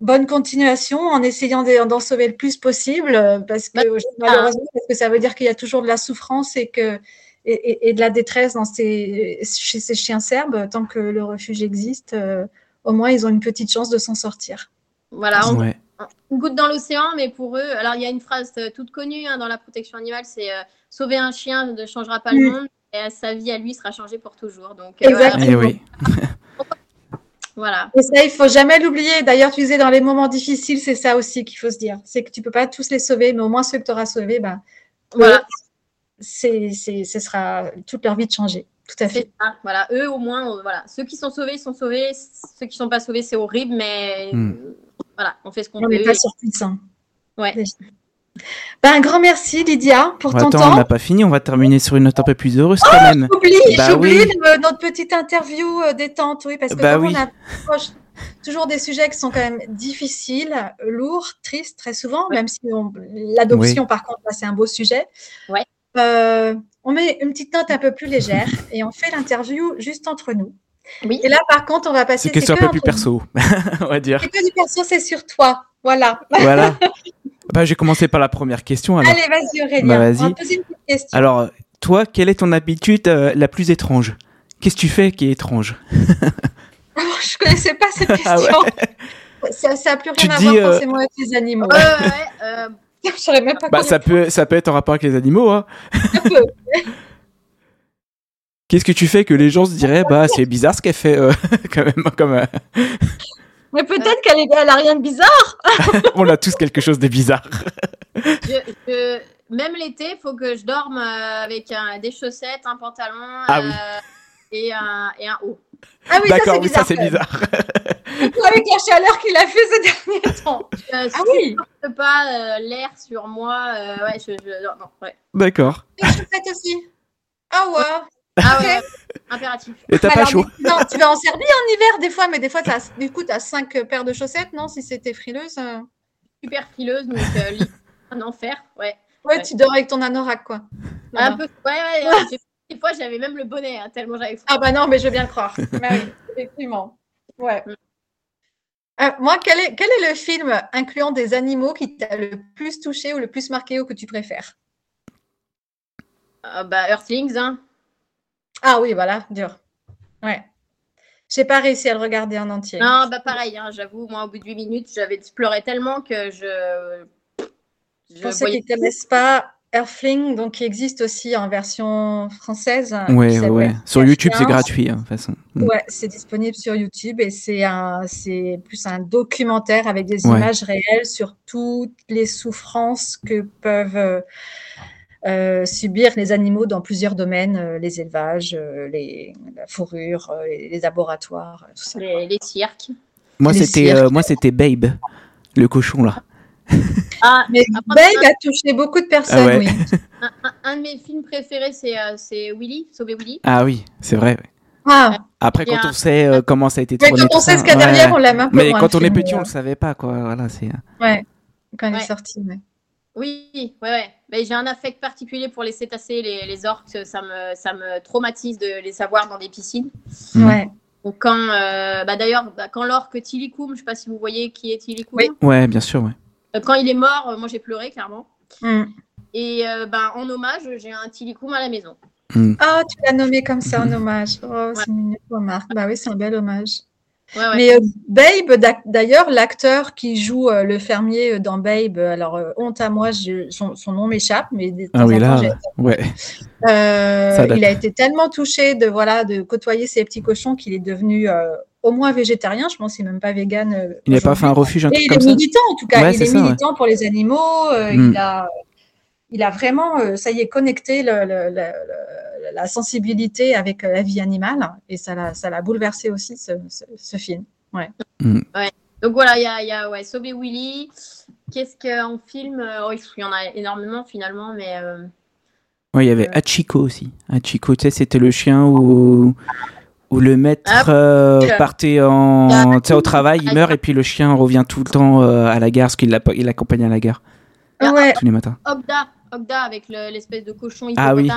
bonne continuation en essayant d'en sauver le plus possible, euh, parce que malheureusement, parce que ça veut dire qu'il y a toujours de la souffrance et que et, de la détresse dans ces, chez ces chiens serbes. Tant que le refuge existe, au moins ils ont une petite chance de s'en sortir. Voilà, on, goûte dans l'océan, mais pour eux, alors il y a une phrase toute connue hein, dans la protection animale, c'est sauver un chien ne changera pas le monde et sa vie à lui sera changée pour toujours. Donc, euh, Exactement. Eh voilà. Et ça, il faut jamais l'oublier. D'ailleurs, tu disais dans les moments difficiles, c'est ça aussi qu'il faut se dire. C'est que tu peux pas tous les sauver, mais au moins ceux que tu auras sauvés, bah, voilà. c'est, ce sera toute leur vie de changer. Tout à fait. Voilà, eux au moins, euh, voilà, ceux qui sont sauvés sont sauvés. Ceux qui sont pas sauvés, c'est horrible, mais hmm. Voilà, on fait ce qu'on peut. On n'est pas surpuissant. Ouais. Ben, un grand merci Lydia pour ton temps. On n'a pas fini, on va terminer sur une note un peu plus heureuse quand oh, même. J'oublie, bah j'oublie notre petite interview euh, détente, oui, parce que bah on approche toujours des sujets qui sont quand même difficiles, lourds, tristes très souvent, même si l'adoption par contre c'est un beau sujet. Ouais. Euh, on met une petite note un peu plus légère et on fait l'interview juste entre nous. Oui. Et là par contre on va passer. C'est question un peu plus perso, on va dire. C'est que du perso, c'est sur toi, voilà. Voilà. Bah, j'ai commencé par la première question. Allez, vas-y Aurélien. Bah, vas-y. On va poser une petite question. Alors, toi, quelle est ton habitude euh, la plus étrange? Qu'est-ce que tu fais qui est étrange? Oh, Je connaissais pas cette ah question. ça, ça a plus rien à voir euh... forcément avec les animaux. Ouais, ouais, euh... Je même pas bah, ça peut, ça peut être en rapport avec les animaux. Hein. Qu'est-ce que tu fais que les gens se diraient, bah c'est bizarre ce qu'elle fait euh, quand même, comme. Mais peut-être qu'elle est... elle a rien de bizarre. On a tous quelque chose de bizarre. Même l'été, il faut que je dorme avec des chaussettes, un pantalon ah, oui. et, un, et un haut. Ah oui, D'accord, oui, ça c'est bizarre. avec la chaleur qu'il a fait ces derniers temps. Euh, ah oui. Je ne pas euh, l'air sur moi. Euh, ouais, je, je... Non, ouais. D'accord. Les chaussettes aussi. Ah ouais. Ah ouais, impératif. Et t'as pas chaud Non, tu vas en Serbie en hiver des fois, mais des fois, as, du coup, tu as cinq paires de chaussettes, non Si c'était frileuse. Super frileuse, donc un enfer, ouais. ouais. tu dors avec ton anorak, quoi. Un peu, ouais, ouais. ouais des fois, j'avais même le bonnet, hein, tellement j'avais Ah bah non, mais je veux bien le croire. oui, effectivement. Ouais. Mm. Euh, moi, quel est, quel est le film incluant des animaux qui t'a le plus touché ou le plus marqué ou que tu préfères? Euh, Bah, Earthlings, hein. Ah oui, voilà, dur. Ouais. J'ai pas réussi à le regarder en entier. Non, bah pareil, hein, j'avoue, moi, au bout de 8 minutes, j'avais pleuré tellement que je. je Pour ceux qui ne connaissent pas, Earthling, donc qui existe aussi en version française. Ouais, ouais. Sur YouTube, c'est gratuit, hein, de toute façon. Mm. Ouais, c'est disponible sur YouTube et c'est un, c'est plus un documentaire avec des images réelles sur toutes les souffrances que peuvent euh, subir les animaux dans plusieurs domaines, euh, les élevages, les, la fourrure, les, laboratoires, tout ça. Les, cirques. Moi, c'était, moi, c'était Babe, le cochon là. Ah, mais Babe a touché beaucoup de personnes, ah oui. Un, de mes films préférés, c'est euh, Willy, Sauver Willy. Ah oui, c'est vrai. Ah. Après, quand on sait euh, comment ça a été tourné. Mais quand on sait ce qu'il y a derrière, on l'aime un peu Mais quand on est petit, on ne le savait pas, quoi. Voilà, c'est. Euh. Ouais, quand il est sorti, ouais. Oui, ouais, ouais. Mais j'ai un affect particulier pour les cétacés, les, les, orques. Ça me, ça me traumatise de les savoir dans des piscines. Ouais. Donc quand, bah d'ailleurs, bah, quand l'orque Tilikum, je ne sais pas si vous voyez qui est Tilikum. Oui. Ouais, bien sûr, ouais. Euh, quand il est mort, euh, moi j'ai pleuré clairement. Mm. Et euh, ben, en hommage, j'ai un tilicoum à la maison. Mm. Ah, tu l'as nommé comme ça en hommage. Oh, c'est une remarque. Bah oui, c'est un bel hommage. Mais Babe, d'ailleurs, l'acteur qui joue le fermier dans Babe, alors honte à moi, son, nom m'échappe, mais ah oui, là, ouais. il a été tellement touché de voilà de côtoyer ces petits cochons qu'il est devenu au moins végétarien, je pense qu'il n'est même pas vegan. Euh, il n'a pas fait un refuge, un truc il est militant en tout cas, il est, militant pour les animaux, euh, hmm. il, a, il a vraiment, euh, ça y est, connecté la sensibilité avec la vie animale et ça l'a bouleversé aussi ce, film. Ouais. Hmm. ouais. Donc voilà, il y a, y a ouais, Willy. Qu'est-ce qu'en film oh, Il y en a énormément finalement, mais. Ouais, il y avait Hachiko aussi. Hachiko, tu sais, c'était le chien où où le maître ah, euh, partait en, au travail, il meurt et puis le chien revient tout le temps euh, à la gare, parce qu'il l'accompagne à la gare. Ah ouais. Tous les matins. Ogda avec l'espèce de cochon Ah oui.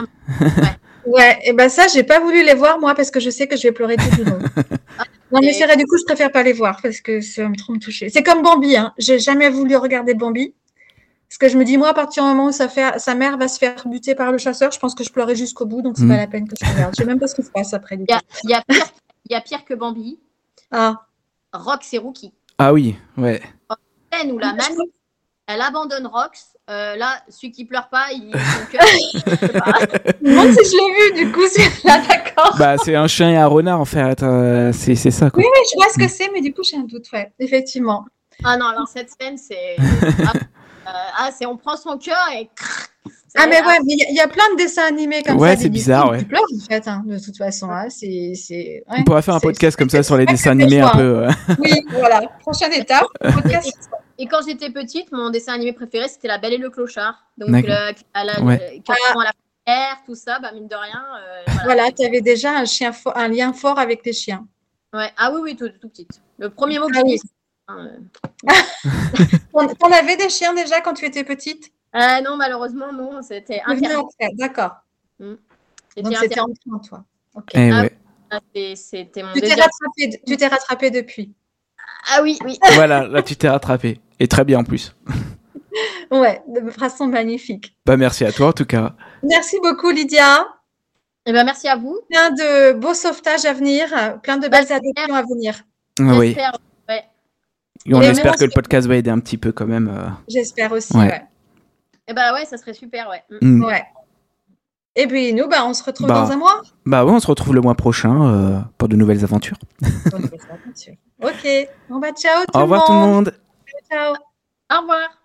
ouais. et ben ça, j'ai pas voulu les voir moi parce que je sais que je vais pleurer tout le long. non mais c'est vrai, du coup, je préfère pas les voir parce que ça va me trop me toucher. C'est comme Bambi, hein. J'ai jamais voulu regarder Bambi. Parce que je me dis, moi, à partir du moment où sa, sa mère va se faire buter par le chasseur, je pense que je pleurais jusqu'au bout, donc c'est mm. pas la peine que je regarde. Je sais même pas ce qui se passe après. Il y, y, a pire que Bambi. Ah. Rox et Rookie. Ah oui, ouais. Où la man, elle abandonne Rox. Euh, là, celui qui pleure pas, il. Moi, si je l'ai vu, du coup, c'est là, d'accord. Bah, c'est un chien et un renard, en fait. Euh, c'est ça, quoi. Oui, oui, je vois ce que c'est, mais du coup, j'ai un doute, ouais, effectivement. Ah non, alors cette scène, c'est. Euh, ah, c'est on prend son cœur et. Ah, mais ouais, il y, a plein de dessins animés comme ça. Ouais, c'est bizarre, ouais. Tu pleures, en fait, hein, de toute façon. Hein, c'est, on pourrait faire un podcast comme ça sur les dessins animés un peu. Oui, voilà. Prochaine étape. Podcast. Et quand j'étais petite, mon dessin animé préféré, c'était La Belle et le Clochard. Donc, le, à la, ouais. à la pierre, tout ça, bah, mine de rien. Euh, voilà, tu avais déjà un, chien un lien fort avec les chiens. Ouais. Ah oui, oui, tout, tout petite. Le premier mot que ah, j'ai T'en avais des chiens déjà quand tu étais petite? Euh, Non, malheureusement, non. C'était D'accord. Hmm. Donc c'était en toi. Eh ah, ah, C'était mon tu t'es rattrapé, tu t'es rattrapé depuis. Ah oui, oui. voilà, là tu t'es rattrapé. Et très bien en plus. ouais, de façon magnifique. Bah merci à toi en tout cas. Merci beaucoup Lydia. Et eh ben merci à vous. Plein de beaux sauvetages à venir, plein de belles adoptions à venir. Ah oui. Et on espère que le podcast va aider un petit peu quand même. Euh. J'espère aussi, ouais. Et eh bah ouais, ça serait super, ouais. Mm. Ouais. Et puis nous, bah, on se retrouve bah. dans un mois. Bah ouais, on se retrouve le mois prochain euh, pour de nouvelles aventures. Pour de nouvelles aventures. Ok. On va ciao tout Au revoir tout le monde. Ciao. Au revoir.